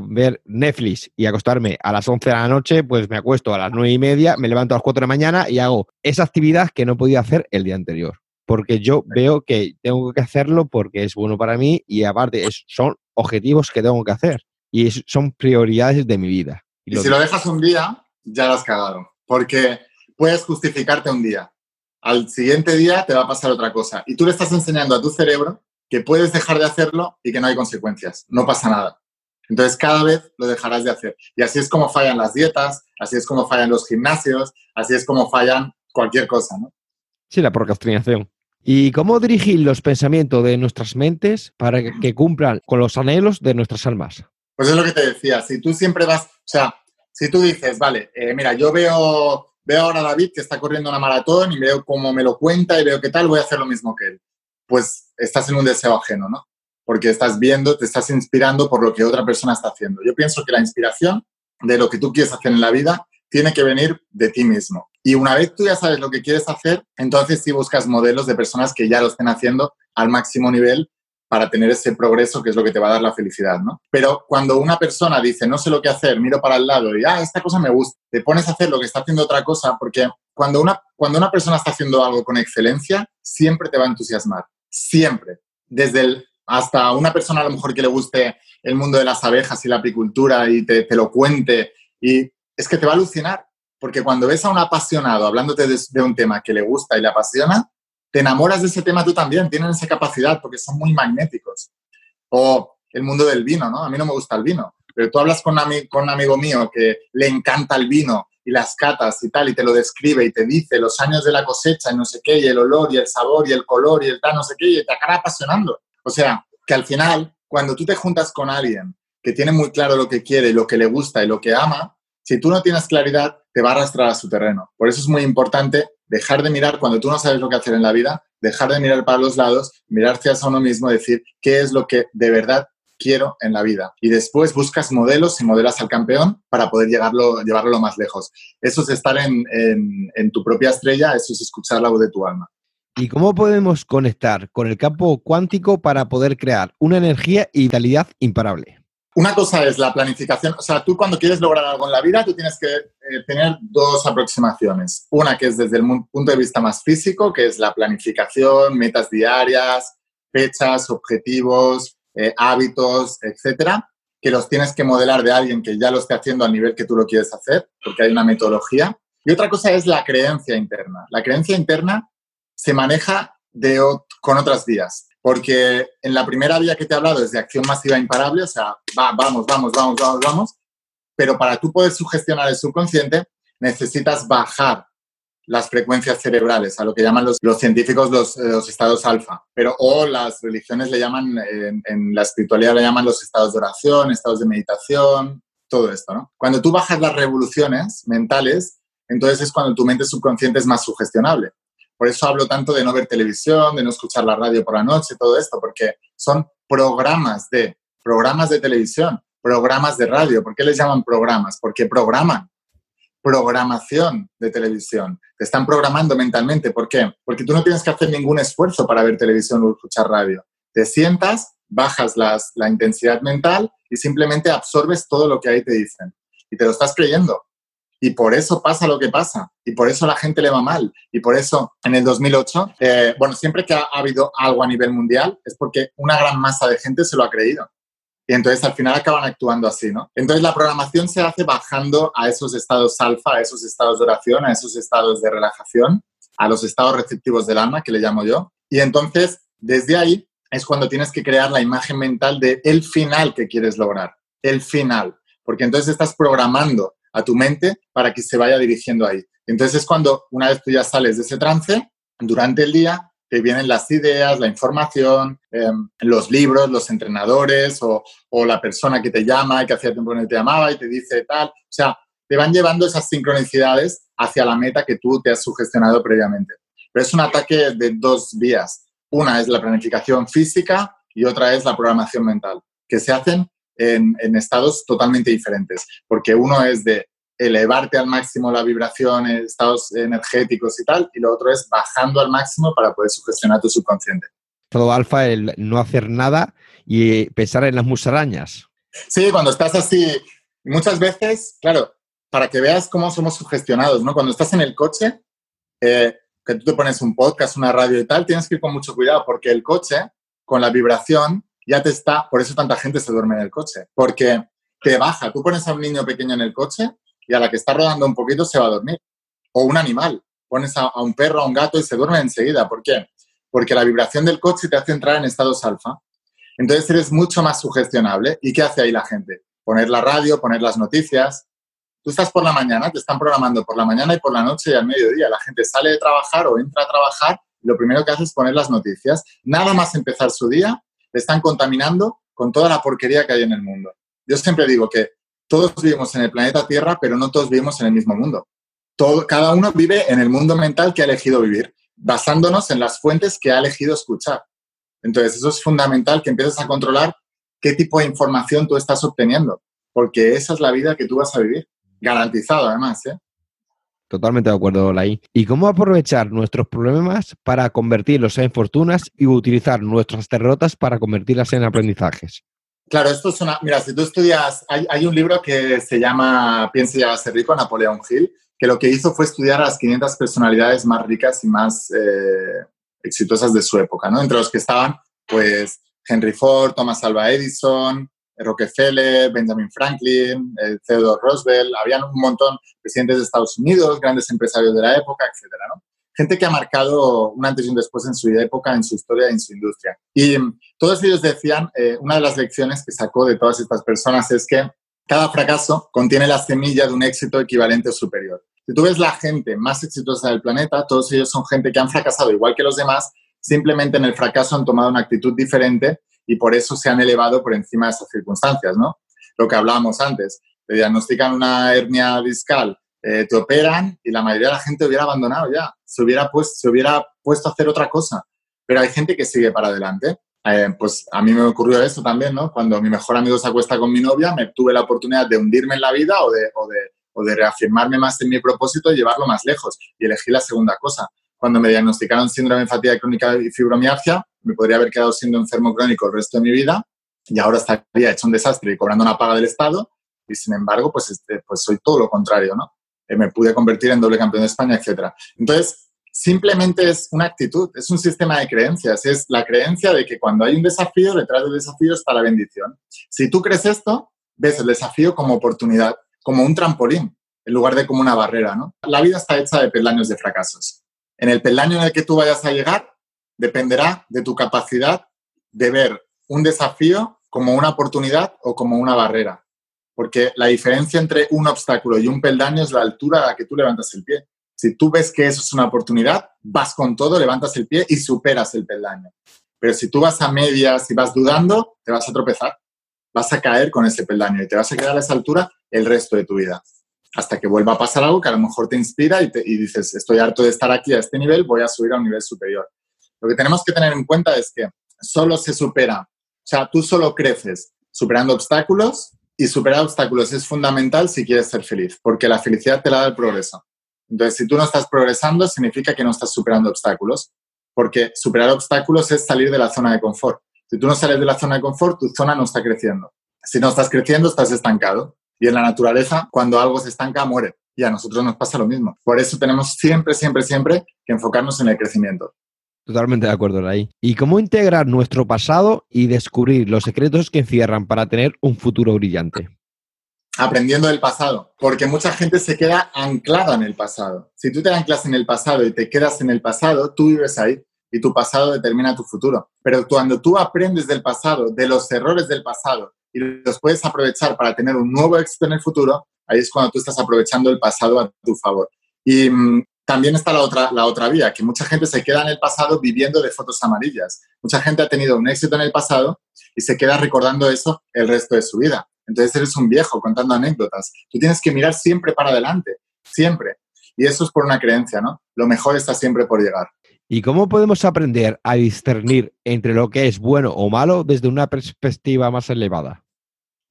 ver Netflix y acostarme a las 11 de la noche, pues me acuesto a las 9 y media, me levanto a las 4 de la mañana y hago esa actividad que no podía hacer el día anterior. Porque yo veo que tengo que hacerlo porque es bueno para mí y aparte son objetivos que tengo que hacer y son prioridades de mi vida. Y, si lo dejas un día, ya lo has cagado, porque puedes justificarte un día. Al siguiente día te va a pasar otra cosa. Y tú le estás enseñando a tu cerebro que puedes dejar de hacerlo y que no hay consecuencias. No pasa nada. Entonces cada vez lo dejarás de hacer. Y así es como fallan las dietas, así es como fallan los gimnasios, así es como fallan cualquier cosa, ¿no? Sí, la procrastinación. ¿Y cómo dirigir los pensamientos de nuestras mentes para que cumplan con los anhelos de nuestras almas? Pues es lo que te decía, si tú siempre vas, o sea, si tú dices, vale, eh, mira, yo veo, veo ahora a David que está corriendo una maratón y veo cómo me lo cuenta y veo qué tal, voy a hacer lo mismo que él. Pues estás en un deseo ajeno, ¿no? Porque estás viendo, te estás inspirando por lo que otra persona está haciendo. Yo pienso que la inspiración de lo que tú quieres hacer en la vida tiene que venir de ti mismo. Y una vez tú ya sabes lo que quieres hacer, entonces sí buscas modelos de personas que ya lo estén haciendo al máximo nivel para tener ese progreso que es lo que te va a dar la felicidad, ¿no? Pero cuando una persona dice, no sé lo que hacer, miro para el lado y, ah, esta cosa me gusta, te pones a hacer lo que está haciendo otra cosa, porque cuando una, cuando una persona está haciendo algo con excelencia, siempre te va a entusiasmar, siempre. Desde el, hasta una persona a lo mejor que le guste el mundo de las abejas y la apicultura y te, lo cuente, y es que te va a alucinar, porque cuando ves a un apasionado hablándote de un tema que le gusta y le apasiona, te enamoras de ese tema tú también, tienen esa capacidad porque son muy magnéticos. O el mundo del vino, ¿no? A mí no me gusta el vino, pero tú hablas con, con un amigo mío que le encanta el vino y las catas y tal, y te lo describe y te dice los años de la cosecha y no sé qué, y el olor y el sabor y el color y el tal, no sé qué, y te acaba apasionando. O sea, que al final, cuando tú te juntas con alguien que tiene muy claro lo que quiere, lo que le gusta y lo que ama, si tú no tienes claridad, te va a arrastrar a su terreno. Por eso es muy importante dejar de mirar cuando tú no sabes lo que hacer en la vida, dejar de mirar para los lados, mirarse a uno mismo, decir qué es lo que de verdad quiero en la vida. Y después buscas modelos y modelas al campeón para poder llevarlo, llevarlo más lejos. Eso es estar en, en tu propia estrella, eso es escuchar la voz de tu alma. ¿Y cómo podemos conectar con el campo cuántico para poder crear una energía y vitalidad imparable? Una cosa es la planificación, o sea, tú cuando quieres lograr algo en la vida, tú tienes que eh, tener dos aproximaciones. Una que es desde el punto de vista más físico, que es la planificación, metas diarias, fechas, objetivos, eh, hábitos, etcétera, que los tienes que modelar de alguien que ya lo esté haciendo al nivel que tú lo quieres hacer, porque hay una metodología. Y otra cosa es la creencia interna. La creencia interna se maneja con otras vías. Porque en la primera vía que te he hablado es de acción masiva imparable, o sea, va, vamos, vamos, vamos, vamos, vamos, pero para tú poder sugestionar el subconsciente necesitas bajar las frecuencias cerebrales, a lo que llaman los, los científicos los, los, estados alfa, pero o las religiones le llaman, en, en, la espiritualidad le llaman los estados de oración, estados de meditación, todo esto, ¿no? Cuando tú bajas las revoluciones mentales, entonces es cuando tu mente subconsciente es más sugestionable. Por eso hablo tanto de no ver televisión, de no escuchar la radio por la noche, todo esto, porque son programas de, programas de televisión, programas de radio. ¿Por qué les llaman programas? Porque programan. Programación de televisión. Te están programando mentalmente. ¿Por qué? Porque tú no tienes que hacer ningún esfuerzo para ver televisión o escuchar radio. Te sientas, bajas las, la intensidad mental y simplemente absorbes todo lo que ahí te dicen. Y te lo estás creyendo. Y por eso pasa lo que pasa. Y por eso la gente le va mal. Y por eso en el 2008, eh, bueno, siempre que ha, habido algo a nivel mundial es porque una gran masa de gente se lo ha creído. Y entonces al final acaban actuando así, ¿no? Entonces la programación se hace bajando a esos estados alfa, a esos estados de oración, a esos estados de relajación, a los estados receptivos del alma, que le llamo yo. Y entonces, desde ahí es cuando tienes que crear la imagen mental de el final que quieres lograr. El final. Porque entonces estás programando a tu mente para que se vaya dirigiendo ahí. Entonces es cuando una vez tú ya sales de ese trance, durante el día te vienen las ideas, la información, em, los libros, los entrenadores o, la persona que te llama y que hacía tiempo que no te llamaba y te dice tal. O sea, te van llevando esas sincronicidades hacia la meta que tú te has sugestionado previamente. Pero es un ataque de dos vías. Una es la planificación física y otra es la programación mental, que se hacen en, estados totalmente diferentes, porque uno es de elevarte al máximo la vibración, estados energéticos y tal, y lo otro es bajando al máximo para poder sugestionar tu subconsciente. Todo alfa, el no hacer nada y pensar en las musarañas. Sí, cuando estás así, muchas veces, claro, para que veas cómo somos sugestionados, ¿no? Cuando estás en el coche, eh, que tú te pones un podcast, una radio y tal, tienes que ir con mucho cuidado porque el coche, con la vibración, ya te está, por eso tanta gente se duerme en el coche, porque te baja, tú pones a un niño pequeño en el coche y a la que está rodando un poquito se va a dormir. O un animal, pones a, un perro, a un gato y se duerme enseguida. ¿Por qué? Porque la vibración del coche te hace entrar en estados alfa. Entonces eres mucho más sugestionable. ¿Y qué hace ahí la gente? Poner la radio, poner las noticias. Tú estás por la mañana, te están programando por la mañana y por la noche y al mediodía. La gente sale de trabajar o entra a trabajar lo primero que hace es poner las noticias. Nada más empezar su día, están contaminando con toda la porquería que hay en el mundo. Yo siempre digo que todos vivimos en el planeta Tierra, pero no todos vivimos en el mismo mundo. Todo, cada uno vive en el mundo mental que ha elegido vivir, basándonos en las fuentes que ha elegido escuchar. Entonces, eso es fundamental que empieces a controlar qué tipo de información tú estás obteniendo, porque esa es la vida que tú vas a vivir, garantizado además. ¿eh? Totalmente de acuerdo, Lai. ¿Y cómo aprovechar nuestros problemas para convertirlos en fortunas y utilizar nuestras derrotas para convertirlas en aprendizajes? Claro, esto es. Mira, si tú estudias... Hay, un libro que se llama Piensa y ser rico, Napoleón Hill, que lo que hizo fue estudiar a las 500 personalidades más ricas y más eh, exitosas de su época, ¿no? Entre los que estaban, pues, Henry Ford, Thomas Alva Edison, Rockefeller, Benjamin Franklin, eh, Theodore Roosevelt, habían un montón de presidentes de Estados Unidos, grandes empresarios de la época, etcétera, ¿no? Gente que ha marcado un antes y un después en su época, en su historia en su industria. Y mm, todos ellos decían, eh, una de las lecciones que sacó de todas estas personas es que cada fracaso contiene la semilla de un éxito equivalente o superior. Si tú ves la gente más exitosa del planeta, todos ellos son gente que han fracasado igual que los demás, simplemente en el fracaso han tomado una actitud diferente y por eso se han elevado por encima de esas circunstancias, ¿no? Lo que hablábamos antes, te diagnostican una hernia discal, eh, te operan y la mayoría de la gente hubiera abandonado ya, se hubiera, puesto, se hubiera puesto a hacer otra cosa. Pero hay gente que sigue para adelante. Eh, pues a mí me ocurrió eso también, ¿no? Cuando mi mejor amigo se acuesta con mi novia, me tuve la oportunidad de hundirme en la vida o de, o de, o de reafirmarme más en mi propósito y llevarlo más lejos. Y elegí la segunda cosa. Cuando me diagnosticaron síndrome de fatiga crónica y fibromialgia, me podría haber quedado siendo enfermo crónico el resto de mi vida y ahora estaría hecho un desastre y cobrando una paga del Estado y sin embargo, pues, este, pues soy todo lo contrario, ¿no? Eh, me pude convertir en doble campeón de España, etc. Entonces, simplemente es una actitud, es un sistema de creencias, es la creencia de que cuando hay un desafío, detrás del desafío está la bendición. Si tú crees esto, ves el desafío como oportunidad, como un trampolín, en lugar de como una barrera, ¿no? La vida está hecha de peldaños de fracasos. En el peldaño en el que tú vayas a llegar, dependerá de tu capacidad de ver un desafío como una oportunidad o como una barrera. Porque la diferencia entre un obstáculo y un peldaño es la altura a la que tú levantas el pie. Si tú ves que eso es una oportunidad, vas con todo, levantas el pie y superas el peldaño. Pero si tú vas a medias y vas dudando, te vas a tropezar. Vas a caer con ese peldaño y te vas a quedar a esa altura el resto de tu vida. Hasta que vuelva a pasar algo que a lo mejor te inspira y, y dices, estoy harto de estar aquí a este nivel, voy a subir a un nivel superior. Lo que tenemos que tener en cuenta es que solo se supera, o sea, tú solo creces superando obstáculos y superar obstáculos es fundamental si quieres ser feliz, porque la felicidad te la da el progreso. Entonces, si tú no estás progresando, significa que no estás superando obstáculos, porque superar obstáculos es salir de la zona de confort. Si tú no sales de la zona de confort, tu zona no está creciendo. Si no estás creciendo, estás estancado. Y en la naturaleza, cuando algo se estanca, muere. Y a nosotros nos pasa lo mismo. Por eso tenemos siempre, siempre, siempre que enfocarnos en el crecimiento. Totalmente de acuerdo, ahí. ¿Y cómo integrar nuestro pasado y descubrir los secretos que encierran para tener un futuro brillante? Aprendiendo del pasado, porque mucha gente se queda anclada en el pasado. Si tú te anclas en el pasado y te quedas en el pasado, tú vives ahí y tu pasado determina tu futuro. Pero cuando tú aprendes del pasado, de los errores del pasado y los puedes aprovechar para tener un nuevo éxito en el futuro, ahí es cuando tú estás aprovechando el pasado a tu favor. Y mm, también está la otra, la otra vía, que mucha gente se queda en el pasado viviendo de fotos amarillas. Mucha gente ha tenido un éxito en el pasado y se queda recordando eso el resto de su vida. Entonces eres un viejo contando anécdotas. Tú tienes que mirar siempre para adelante, siempre. Y eso es por una creencia, ¿no? Lo mejor está siempre por llegar. ¿Y cómo podemos aprender a discernir entre lo que es bueno o malo desde una perspectiva más elevada?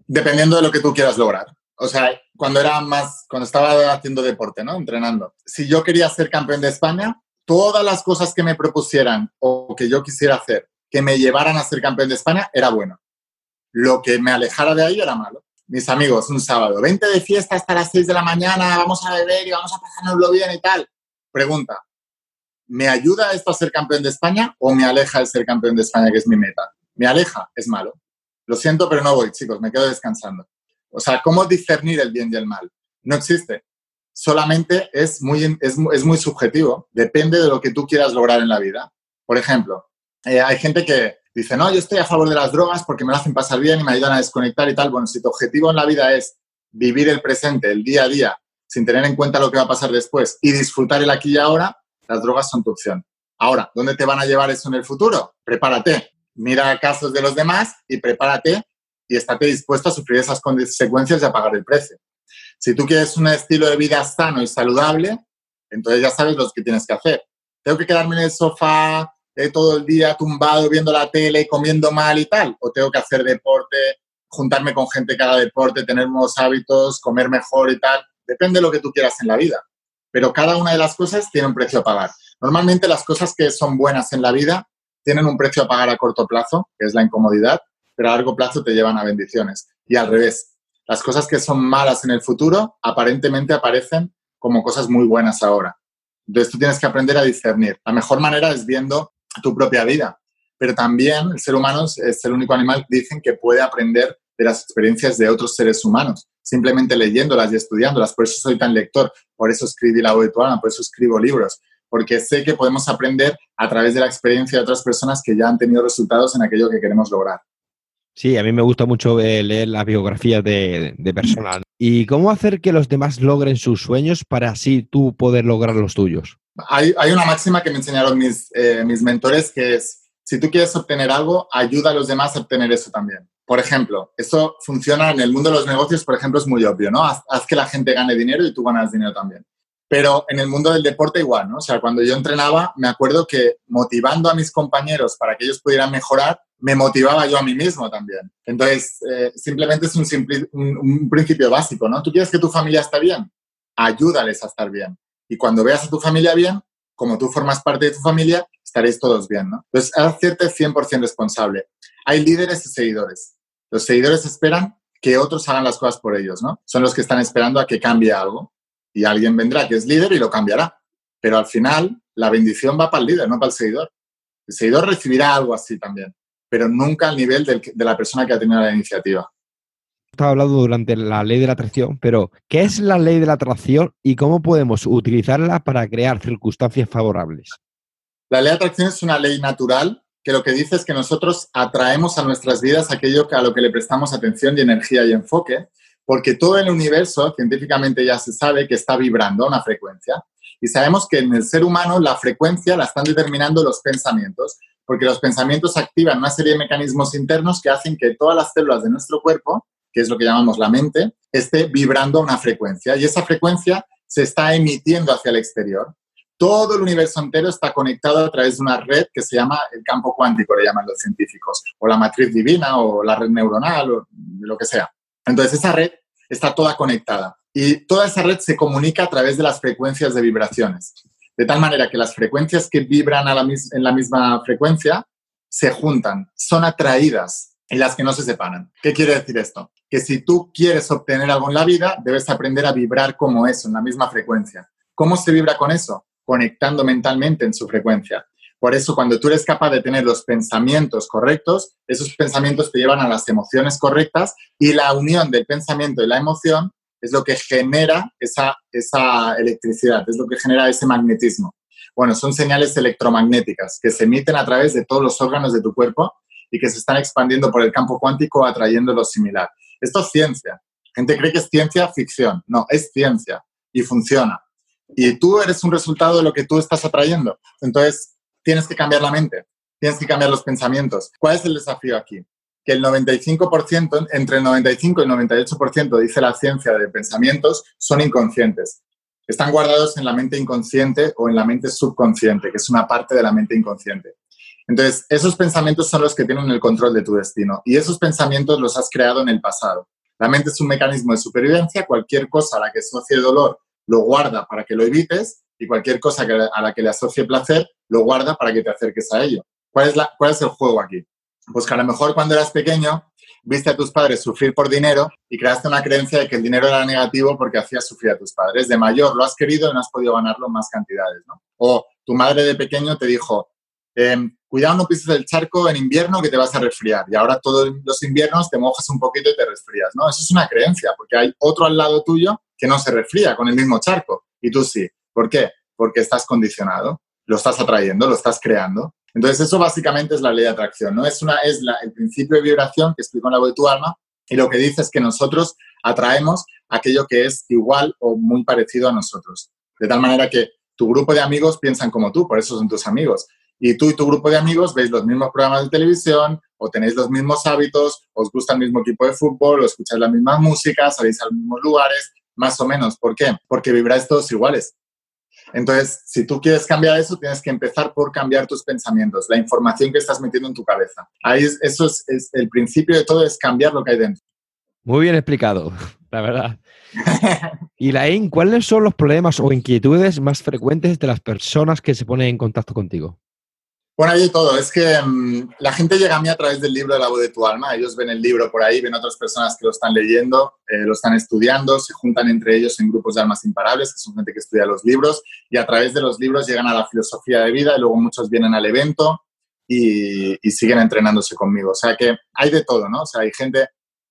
Dependiendo de lo que tú quieras lograr o sea, cuando era más, cuando estaba haciendo deporte, ¿no? Entrenando. Si yo quería ser campeón de España, todas las cosas que me propusieran o que yo quisiera hacer que me llevaran a ser campeón de España era bueno. Lo que me alejara de ahí era malo. Mis amigos, un sábado, 20 de fiesta hasta las 6 de la mañana, vamos a beber y vamos a pasárnoslo bien y tal. Pregunta, ¿me ayuda esto a ser campeón de España o me aleja de ser campeón de España, que es mi meta? Me aleja, es malo. Lo siento, pero no voy, chicos, me quedo descansando. O sea, ¿cómo discernir el bien y el mal? No existe. Solamente es muy, es, muy subjetivo. Depende de lo que tú quieras lograr en la vida. Por ejemplo, eh, hay gente que dice, no, yo estoy a favor de las drogas porque me lo hacen pasar bien y me ayudan a desconectar y tal. Bueno, si tu objetivo en la vida es vivir el presente, el día a día, sin tener en cuenta lo que va a pasar después y disfrutar el aquí y ahora, las drogas son tu opción. Ahora, ¿dónde te van a llevar eso en el futuro? Prepárate. Mira casos de los demás y prepárate y estate dispuesto a sufrir esas consecuencias y a pagar el precio. Si tú quieres un estilo de vida sano y saludable, entonces ya sabes lo que tienes que hacer. ¿Tengo que quedarme en el sofá eh, todo el día tumbado viendo la tele, comiendo mal y tal? ¿O tengo que hacer deporte, juntarme con gente que haga deporte, tener nuevos hábitos, comer mejor y tal? Depende de lo que tú quieras en la vida. Pero cada una de las cosas tiene un precio a pagar. Normalmente las cosas que son buenas en la vida tienen un precio a pagar a corto plazo, que es la incomodidad, pero a largo plazo te llevan a bendiciones. Y al revés, las cosas que son malas en el futuro aparentemente aparecen como cosas muy buenas ahora. Entonces tú tienes que aprender a discernir. La mejor manera es viendo tu propia vida, pero también el ser humano es el único animal, dicen, que puede aprender de las experiencias de otros seres humanos, simplemente leyéndolas y estudiándolas. Por eso soy tan lector, por eso escribí La alma, por eso escribo libros, porque sé que podemos aprender a través de la experiencia de otras personas que ya han tenido resultados en aquello que queremos lograr. Sí, a mí me gusta mucho eh, leer las biografías de, de personas. ¿Y cómo hacer que los demás logren sus sueños para así tú poder lograr los tuyos? Hay, una máxima que me enseñaron mis, eh, mis mentores que es, si tú quieres obtener algo, ayuda a los demás a obtener eso también. Por ejemplo, eso funciona en el mundo de los negocios, por ejemplo, es muy obvio, ¿no? haz que la gente gane dinero y tú ganas dinero también. Pero en el mundo del deporte igual, ¿no? O sea, cuando yo entrenaba, me acuerdo que motivando a mis compañeros para que ellos pudieran mejorar, me motivaba yo a mí mismo también. Entonces, eh, simplemente es un, un, principio básico, ¿no? Tú quieres que tu familia esté bien, ayúdales a estar bien. Y cuando veas a tu familia bien, como tú formas parte de tu familia, estaréis todos bien, ¿no? Entonces, hacerte 100% responsable. Hay líderes y seguidores. Los seguidores esperan que otros hagan las cosas por ellos, ¿no? Son los que están esperando a que cambie algo y alguien vendrá que es líder y lo cambiará. Pero al final, la bendición va para el líder, no para el seguidor. El seguidor recibirá algo así también, pero nunca al nivel de la persona que ha tenido la iniciativa. Estaba hablando durante la ley de la atracción, pero ¿qué es la ley de la atracción y cómo podemos utilizarla para crear circunstancias favorables? La ley de atracción es una ley natural que lo que dice es que nosotros atraemos a nuestras vidas aquello a lo que le prestamos atención y energía y enfoque porque todo el universo científicamente ya se sabe que está vibrando a una frecuencia. Y sabemos que en el ser humano la frecuencia la están determinando los pensamientos, porque los pensamientos activan una serie de mecanismos internos que hacen que todas las células de nuestro cuerpo, que es lo que llamamos la mente, esté vibrando a una frecuencia. Y esa frecuencia se está emitiendo hacia el exterior. Todo el universo entero está conectado a través de una red que se llama el campo cuántico, le llaman los científicos, o la matriz divina, o la red neuronal, o lo que sea. Entonces, esa red está toda conectada y toda esa red se comunica a través de las frecuencias de vibraciones. De tal manera que las frecuencias que vibran en la misma frecuencia se juntan, son atraídas y las que no se separan. ¿Qué quiere decir esto? Que si tú quieres obtener algo en la vida, debes aprender a vibrar como eso, en la misma frecuencia. ¿Cómo se vibra con eso? Conectando mentalmente en su frecuencia. Por eso, cuando tú eres capaz de tener los pensamientos correctos, esos pensamientos te llevan a las emociones correctas y la unión del pensamiento y la emoción es lo que genera esa, esa electricidad, es lo que genera ese magnetismo. Bueno, son señales electromagnéticas que se emiten a través de todos los órganos de tu cuerpo y que se están expandiendo por el campo cuántico atrayendo lo similar. Esto es ciencia. Gente cree que es ciencia ficción. No, es ciencia y funciona. Y tú eres un resultado de lo que tú estás atrayendo. Entonces, tienes que cambiar la mente, tienes que cambiar los pensamientos. ¿Cuál es el desafío aquí? Que el 95%, entre el 95 y el 98%, dice la ciencia de pensamientos, son inconscientes. Están guardados en la mente inconsciente o en la mente subconsciente, que es una parte de la mente inconsciente. Entonces, esos pensamientos son los que tienen el control de tu destino y esos pensamientos los has creado en el pasado. La mente es un mecanismo de supervivencia, cualquier cosa a la que asocie dolor lo guarda para que lo evites y cualquier cosa a la que le asocie placer lo guarda para que te acerques a ello. ¿Cuál es, la, ¿Cuál es el juego aquí? Pues que a lo mejor cuando eras pequeño viste a tus padres sufrir por dinero y creaste una creencia de que el dinero era negativo porque hacías sufrir a tus padres. De mayor lo has querido y no has podido ganarlo en más cantidades. ¿no? O tu madre de pequeño te dijo, em, cuidado no pises el charco en invierno que te vas a resfriar y ahora todos los inviernos te mojas un poquito y te resfrías. ¿no? Eso es una creencia porque hay otro al lado tuyo que no se resfría con el mismo charco y tú sí. ¿Por qué? Porque estás condicionado lo estás atrayendo, lo estás creando. Entonces, eso básicamente es la ley de atracción, ¿no? Es, una, es el principio de vibración que explico en la voz de tu alma y lo que dice es que nosotros atraemos aquello que es igual o muy parecido a nosotros. De tal manera que tu grupo de amigos piensan como tú, por eso son tus amigos. Y tú y tu grupo de amigos veis los mismos programas de televisión, o tenéis los mismos hábitos, os gusta el mismo equipo de fútbol, o escucháis la misma música, salís a los mismos lugares, más o menos. ¿Por qué? Porque vibráis todos iguales. Entonces, si tú quieres cambiar eso, tienes que empezar por cambiar tus pensamientos, la información que estás metiendo en tu cabeza. Ahí eso es, el principio de todo, es cambiar lo que hay dentro. Muy bien explicado, la verdad. y Laín, ¿cuáles son los problemas o inquietudes más frecuentes de las personas que se ponen en contacto contigo? Bueno, hay de todo. Es que mm, la gente llega a mí a través del libro de la voz de tu alma. Ellos ven el libro por ahí, ven otras personas que lo están leyendo, eh, lo están estudiando, se juntan entre ellos en grupos de almas imparables, que son gente que estudia los libros, y a través de los libros llegan a la filosofía de vida y luego muchos vienen al evento y, y siguen entrenándose conmigo. O sea que hay de todo, ¿no? O sea, hay gente...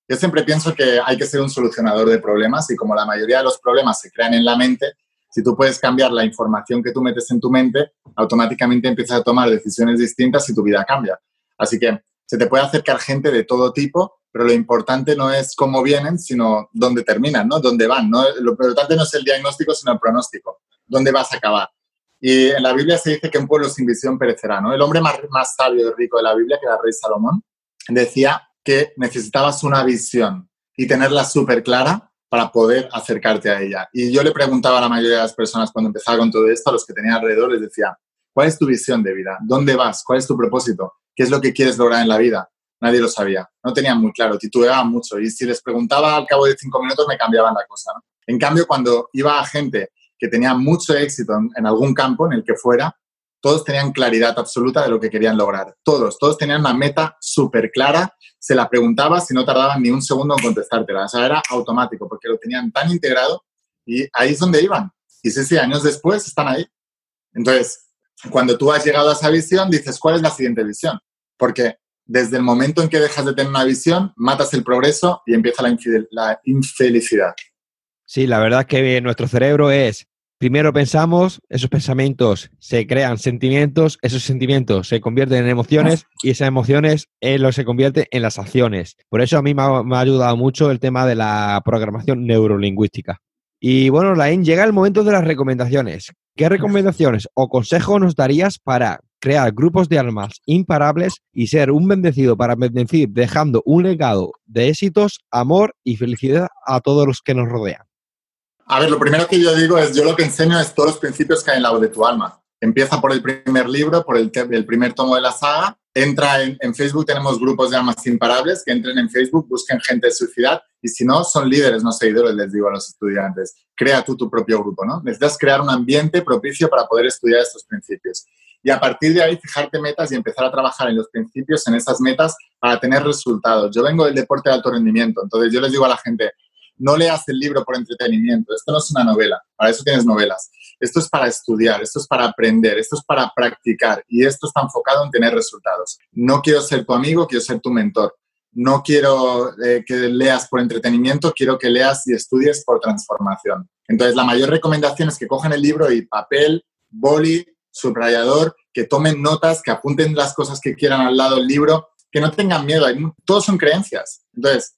Yo siempre pienso que hay que ser un solucionador de problemas y como la mayoría de los problemas se crean en la mente, si tú puedes cambiar la información que tú metes en tu mente, automáticamente empiezas a tomar decisiones distintas y tu vida cambia. Así que Se te puede acercar gente de todo tipo, pero lo importante no es cómo vienen, sino dónde terminan, ¿no? Dónde van, ¿no? Lo importante no es el diagnóstico, sino el pronóstico. ¿Dónde vas a acabar? Y en la Biblia se dice que un pueblo sin visión perecerá, ¿no? El hombre más, más sabio y rico de la Biblia, que era el rey Salomón, decía que necesitabas una visión y tenerla súper clara para poder acercarte a ella. Y yo le preguntaba a la mayoría de las personas cuando empezaba con todo esto, a los que tenía alrededor, les decía, ¿cuál es tu visión de vida? ¿Dónde vas? ¿Cuál es tu propósito? ¿Qué es lo que quieres lograr en la vida? Nadie lo sabía, no tenían muy claro, titubeaban mucho y si les preguntaba al cabo de cinco minutos me cambiaban la cosa. En cambio, cuando iba a gente que tenía mucho éxito en, algún campo en el que fuera, todos tenían claridad absoluta de lo que querían lograr. Todos, todos tenían una meta súper clara, se la preguntabas y no tardaban ni un segundo en contestártela. O sea, era automático porque lo tenían tan integrado y ahí es donde iban. Y sí, sí, años después están ahí. Entonces, cuando tú has llegado a esa visión, dices, ¿cuál es la siguiente visión? Porque desde el momento en que dejas de tener una visión, matas el progreso y empieza la, la infelicidad. Sí, la verdad es que nuestro cerebro es, primero pensamos, esos pensamientos se crean sentimientos, esos sentimientos se convierten en emociones y esas emociones eh, lo se convierten en las acciones. Por eso a mí me ha, ayudado mucho el tema de la programación neurolingüística. Y bueno, Lain, llega el momento de las recomendaciones. ¿Qué recomendaciones o consejos nos darías para crear grupos de almas imparables y ser un bendecido para bendecir, dejando un legado de éxitos, amor y felicidad a todos los que nos rodean? A ver, lo primero que yo digo es, yo lo que enseño es todos los principios que hay en la voz de tu alma. Empieza por el primer libro, por el, el primer tomo de la saga. Entra en, Facebook, tenemos grupos de almas imparables, que entren en Facebook, busquen gente de suicidad y si no, son líderes, no seguidores, les digo a los estudiantes. Crea tú tu propio grupo, ¿no? Necesitas crear un ambiente propicio para poder estudiar estos principios. Y a partir de ahí, fijarte metas y empezar a trabajar en los principios, en esas metas, para tener resultados. Yo vengo del deporte de alto rendimiento, entonces yo les digo a la gente, no leas el libro por entretenimiento, esto no es una novela, para eso tienes novelas. Esto es para estudiar, esto es para aprender, esto es para practicar y esto está enfocado en tener resultados. No quiero ser tu amigo, quiero ser tu mentor. No quiero eh, que leas por entretenimiento, quiero que leas y estudies por transformación. Entonces, la mayor recomendación es que cojan el libro y papel, boli, subrayador, que tomen notas, que apunten las cosas que quieran al lado del libro, que no tengan miedo. Todos son creencias. Entonces,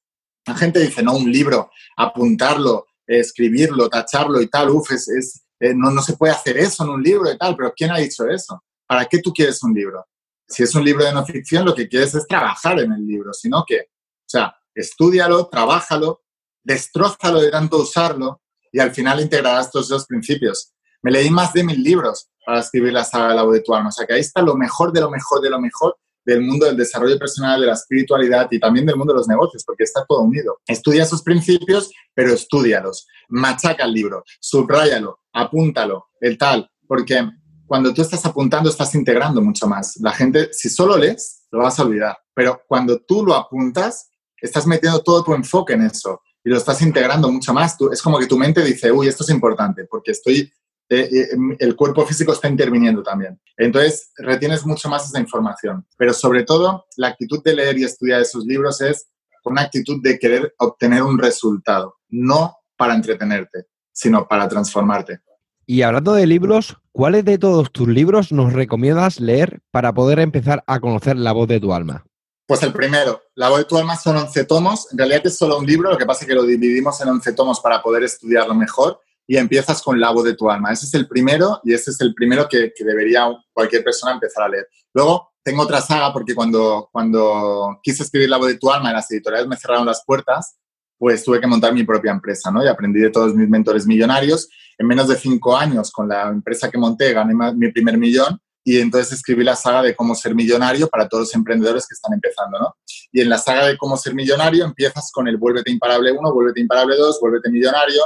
la gente dice, no, un libro, apuntarlo, escribirlo, tacharlo y tal, uf, es, eh, no, no se puede hacer eso en un libro y tal, pero ¿quién ha dicho eso? ¿Para qué tú quieres un libro? Si es un libro de no ficción, lo que quieres es trabajar en el libro, sino que, o sea, estudialo, trabájalo, destrozalo de tanto usarlo y al final integrarás todos esos principios. Me leí más de mil libros para escribir la saga de la alma, o sea que ahí está lo mejor de lo mejor de lo mejor del mundo del desarrollo personal, de la espiritualidad y también del mundo de los negocios, porque está todo unido. Estudia esos principios, pero estudialos. Machaca el libro, subráyalo, apúntalo, el tal, porque cuando tú estás apuntando estás integrando mucho más. La gente, si solo lees, lo vas a olvidar, pero cuando tú lo apuntas, estás metiendo todo tu enfoque en eso y lo estás integrando mucho más. Tú, es como que tu mente dice, uy, esto es importante, porque estoy eh, eh, el cuerpo físico está interviniendo también. Entonces, retienes mucho más esa información. Pero sobre todo, la actitud de leer y estudiar esos libros es una actitud de querer obtener un resultado, no para entretenerte, sino para transformarte. Y hablando de libros, ¿cuáles de todos tus libros nos recomiendas leer para poder empezar a conocer la voz de tu alma? Pues el primero, La voz de tu alma son 11 tomos. En realidad es solo un libro, lo que pasa es que lo dividimos en 11 tomos para poder estudiarlo mejor y empiezas con la voz de tu alma. Ese es el primero y ese es el primero que, debería cualquier persona empezar a leer. Luego tengo otra saga porque cuando, cuando quise escribir la voz de tu alma y las editoriales me cerraron las puertas, pues tuve que montar mi propia empresa, ¿no? Y aprendí de todos mis mentores millonarios. En menos de cinco años, con la empresa que monté, gané mi primer millón y entonces escribí la saga de cómo ser millonario para todos los emprendedores que están empezando, ¿no? Y en la saga de cómo ser millonario empiezas con el vuélvete imparable 1, vuélvete imparable 2, vuélvete millonario,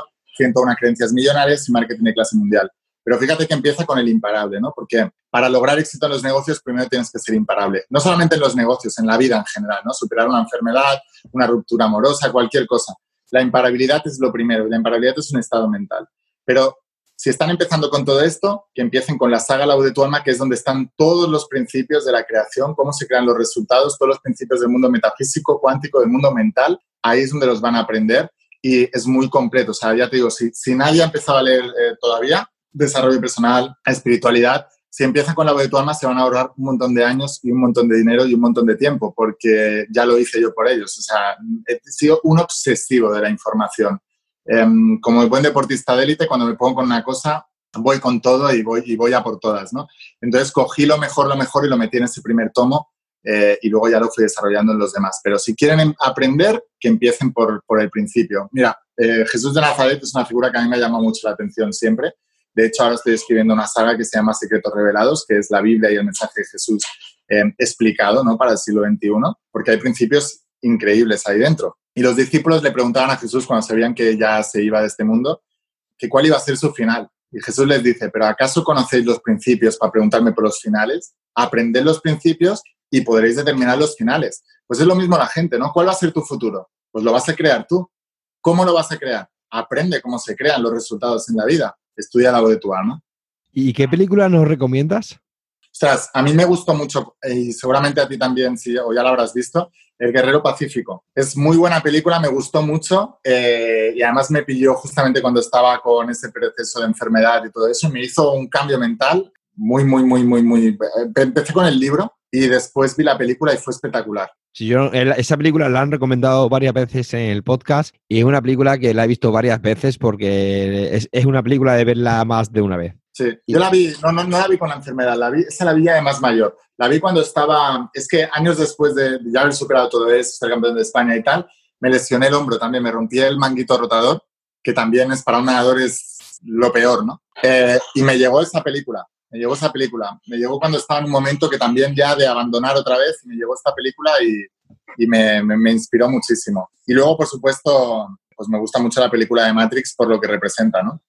una creencias millonarias y marketing de clase mundial. Pero fíjate que empieza con el imparable, ¿no? Porque para lograr éxito en los negocios, primero tienes que ser imparable. No solamente en los negocios, en la vida en general, ¿no? Superar una enfermedad, una ruptura amorosa, cualquier cosa. La imparabilidad es lo primero. La imparabilidad es un estado mental. Pero si están empezando con todo esto, que empiecen con la saga La de tu alma, que es donde están todos los principios de la creación, cómo se crean los resultados, todos los principios del mundo metafísico, cuántico, del mundo mental. Ahí es donde los van a aprender y es muy completo. O sea, ya te digo, si, si nadie ha empezado a leer eh, todavía desarrollo personal, espiritualidad, si empiezan con la voz de tu alma, se van a ahorrar un montón de años y un montón de dinero y un montón de tiempo, porque ya lo hice yo por ellos. O sea, he sido un obsesivo de la información. Em, como el buen deportista de élite, cuando me pongo con una cosa, voy con todo y voy, y voy a por todas, ¿no? Entonces cogí lo mejor, lo mejor y lo metí en ese primer tomo eh, y luego ya lo fui desarrollando en los demás. Pero si quieren em, aprender, que empiecen por, por el principio. Mira, eh, Jesús de Nazaret es una figura que a mí me llama mucho la atención siempre de hecho, ahora estoy escribiendo una saga que se llama Secretos Revelados, que es la Biblia y el mensaje de Jesús eh, explicado ¿no? para el siglo XXI, porque hay principios increíbles ahí dentro. Y los discípulos le preguntaban a Jesús cuando sabían que ya se iba de este mundo, que cuál iba a ser su final. Y Jesús les dice, pero ¿acaso conocéis los principios para preguntarme por los finales? Aprended los principios y podréis determinar los finales. Pues es lo mismo la gente, ¿no? ¿Cuál va a ser tu futuro? Pues lo vas a crear tú. ¿Cómo lo vas a crear? Aprende cómo se crean los resultados en la vida estudia la voz de tu alma. ¿Y qué película nos recomiendas? Ostras, a mí me gustó mucho, y seguramente a ti también, si, o ya la habrás visto, El Guerrero Pacífico. Es muy buena película, me gustó mucho eh, y además me pilló justamente cuando estaba con ese proceso de enfermedad y todo eso. Me hizo un cambio mental muy, muy, muy, muy, muy... Empecé con el libro y después vi la película y fue espectacular. Sí, yo, esa película la han recomendado varias veces en el podcast y es una película que la he visto varias veces porque es, una película de verla más de una vez. Sí, yo la vi, no, no, no la vi con la enfermedad, la vi, esa la vi de más mayor. La vi cuando estaba, es que años después de ya haber superado todo eso, ser campeón de España y tal, me lesioné el hombro también, me rompí el manguito rotador, que también es para un nadador es lo peor, ¿no? Eh, y me llegó esa película me llegó esa película. Me llegó cuando estaba en un momento que también ya de abandonar otra vez, me llegó esta película y, me, inspiró muchísimo. Y luego, por supuesto, pues me gusta mucho la película de Matrix por lo que representa, ¿no?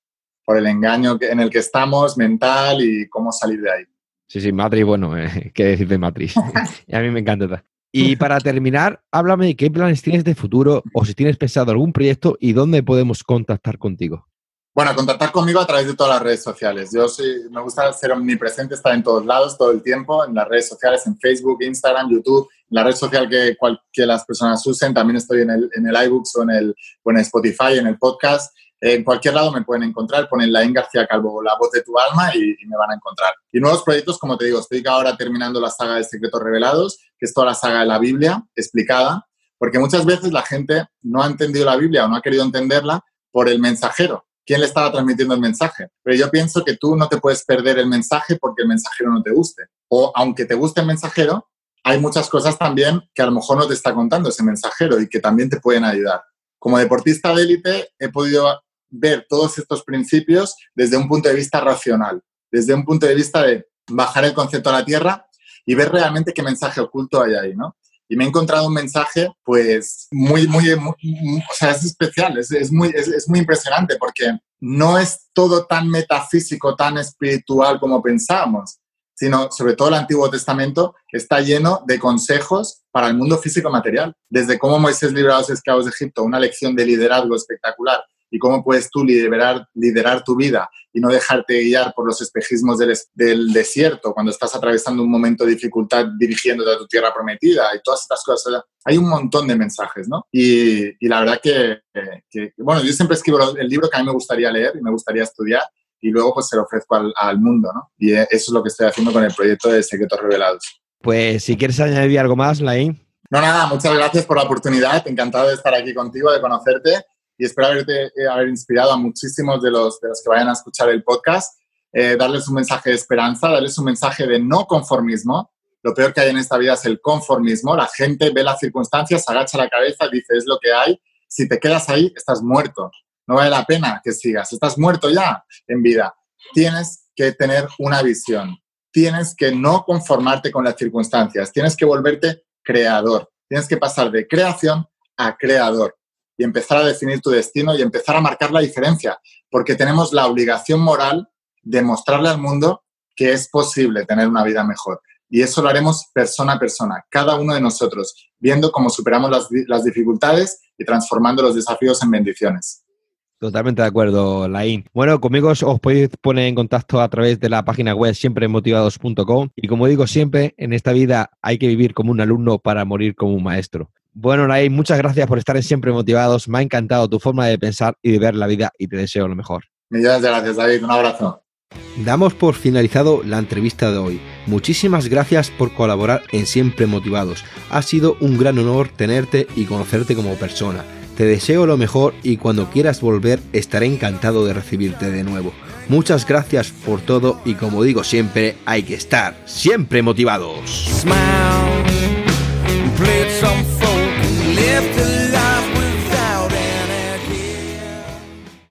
Por el engaño en el que estamos, mental y cómo salir de ahí. Sí, sí, Matrix, bueno, eh, qué decir de Matrix. a mí me encanta. Y para terminar, háblame de qué planes tienes de futuro o si tienes pensado algún proyecto y dónde podemos contactar contigo. Bueno, contactar conmigo a través de todas las redes sociales. Yo soy, me gusta ser omnipresente, estar en todos lados, todo el tiempo, en las redes sociales, en Facebook, Instagram, YouTube, en la red social que, que las personas usen. También estoy en el, en el iBooks o en, el, o en Spotify, en el podcast. En cualquier lado me pueden encontrar, ponen Laín García Calvo, la voz de tu alma y, y, me van a encontrar. Y nuevos proyectos, como te digo, estoy ahora terminando la saga de Secretos Revelados, que es toda la saga de la Biblia explicada, porque muchas veces la gente no ha entendido la Biblia o no ha querido entenderla por el mensajero quién le estaba transmitiendo el mensaje. Pero yo pienso que tú no te puedes perder el mensaje porque el mensajero no te guste. O aunque te guste el mensajero, hay muchas cosas también que a lo mejor no te está contando ese mensajero y que también te pueden ayudar. Como deportista de élite he podido ver todos estos principios desde un punto de vista racional, desde un punto de vista de bajar el concepto a la tierra y ver realmente qué mensaje oculto hay ahí, ¿no? Y me he encontrado un mensaje, pues, muy, muy, o sea, es especial, es, es muy, es, es, muy impresionante porque no es todo tan metafísico, tan espiritual como pensábamos, sino sobre todo el Antiguo Testamento está lleno de consejos para el mundo físico material, desde cómo Moisés libró a los esclavos de Egipto, una lección de liderazgo espectacular, y cómo puedes tú liderar, liderar tu vida y no dejarte guiar por los espejismos del, del, desierto cuando estás atravesando un momento de dificultad dirigiéndote a tu tierra prometida y todas estas cosas. Hay un montón de mensajes, ¿no? Y, y la verdad que, que, bueno, yo siempre escribo el libro que a mí me gustaría leer y me gustaría estudiar y luego pues se lo ofrezco al, al mundo, ¿no? Y eso es lo que estoy haciendo con el proyecto de Secretos Revelados. Pues si quieres añadir algo más, Laín. No, nada, muchas gracias por la oportunidad. Encantado de estar aquí contigo, de conocerte y espero haberte, eh, haber inspirado a muchísimos de los, de los que vayan a escuchar el podcast, eh, darles un mensaje de esperanza, darles un mensaje de no conformismo. Lo peor que hay en esta vida es el conformismo. La gente ve las circunstancias, agacha la cabeza, dice es lo que hay. Si te quedas ahí, estás muerto. No vale la pena que sigas. Estás muerto ya en vida. Tienes que tener una visión. Tienes que no conformarte con las circunstancias. Tienes que volverte creador. Tienes que pasar de creación a creador y empezar a definir tu destino y empezar a marcar la diferencia, porque tenemos la obligación moral de mostrarle al mundo que es posible tener una vida mejor. Y eso lo haremos persona a persona, cada uno de nosotros, viendo cómo superamos las, las dificultades y transformando los desafíos en bendiciones. Totalmente de acuerdo, Laín. Bueno, conmigo os, os, podéis poner en contacto a través de la página web siempremotivados.com y como digo siempre, en esta vida hay que vivir como un alumno para morir como un maestro. Bueno, Nay, muchas gracias por estar Siempre Motivados. Me ha encantado tu forma de pensar y de ver la vida y te deseo lo mejor. Millones de gracias, David. Un abrazo. Damos por finalizado la entrevista de hoy. Muchísimas gracias por colaborar en Siempre Motivados. Ha sido un gran honor tenerte y conocerte como persona. Te deseo lo mejor y cuando quieras volver estaré encantado de recibirte de nuevo. Muchas gracias por todo y como digo siempre, hay que estar siempre motivados. left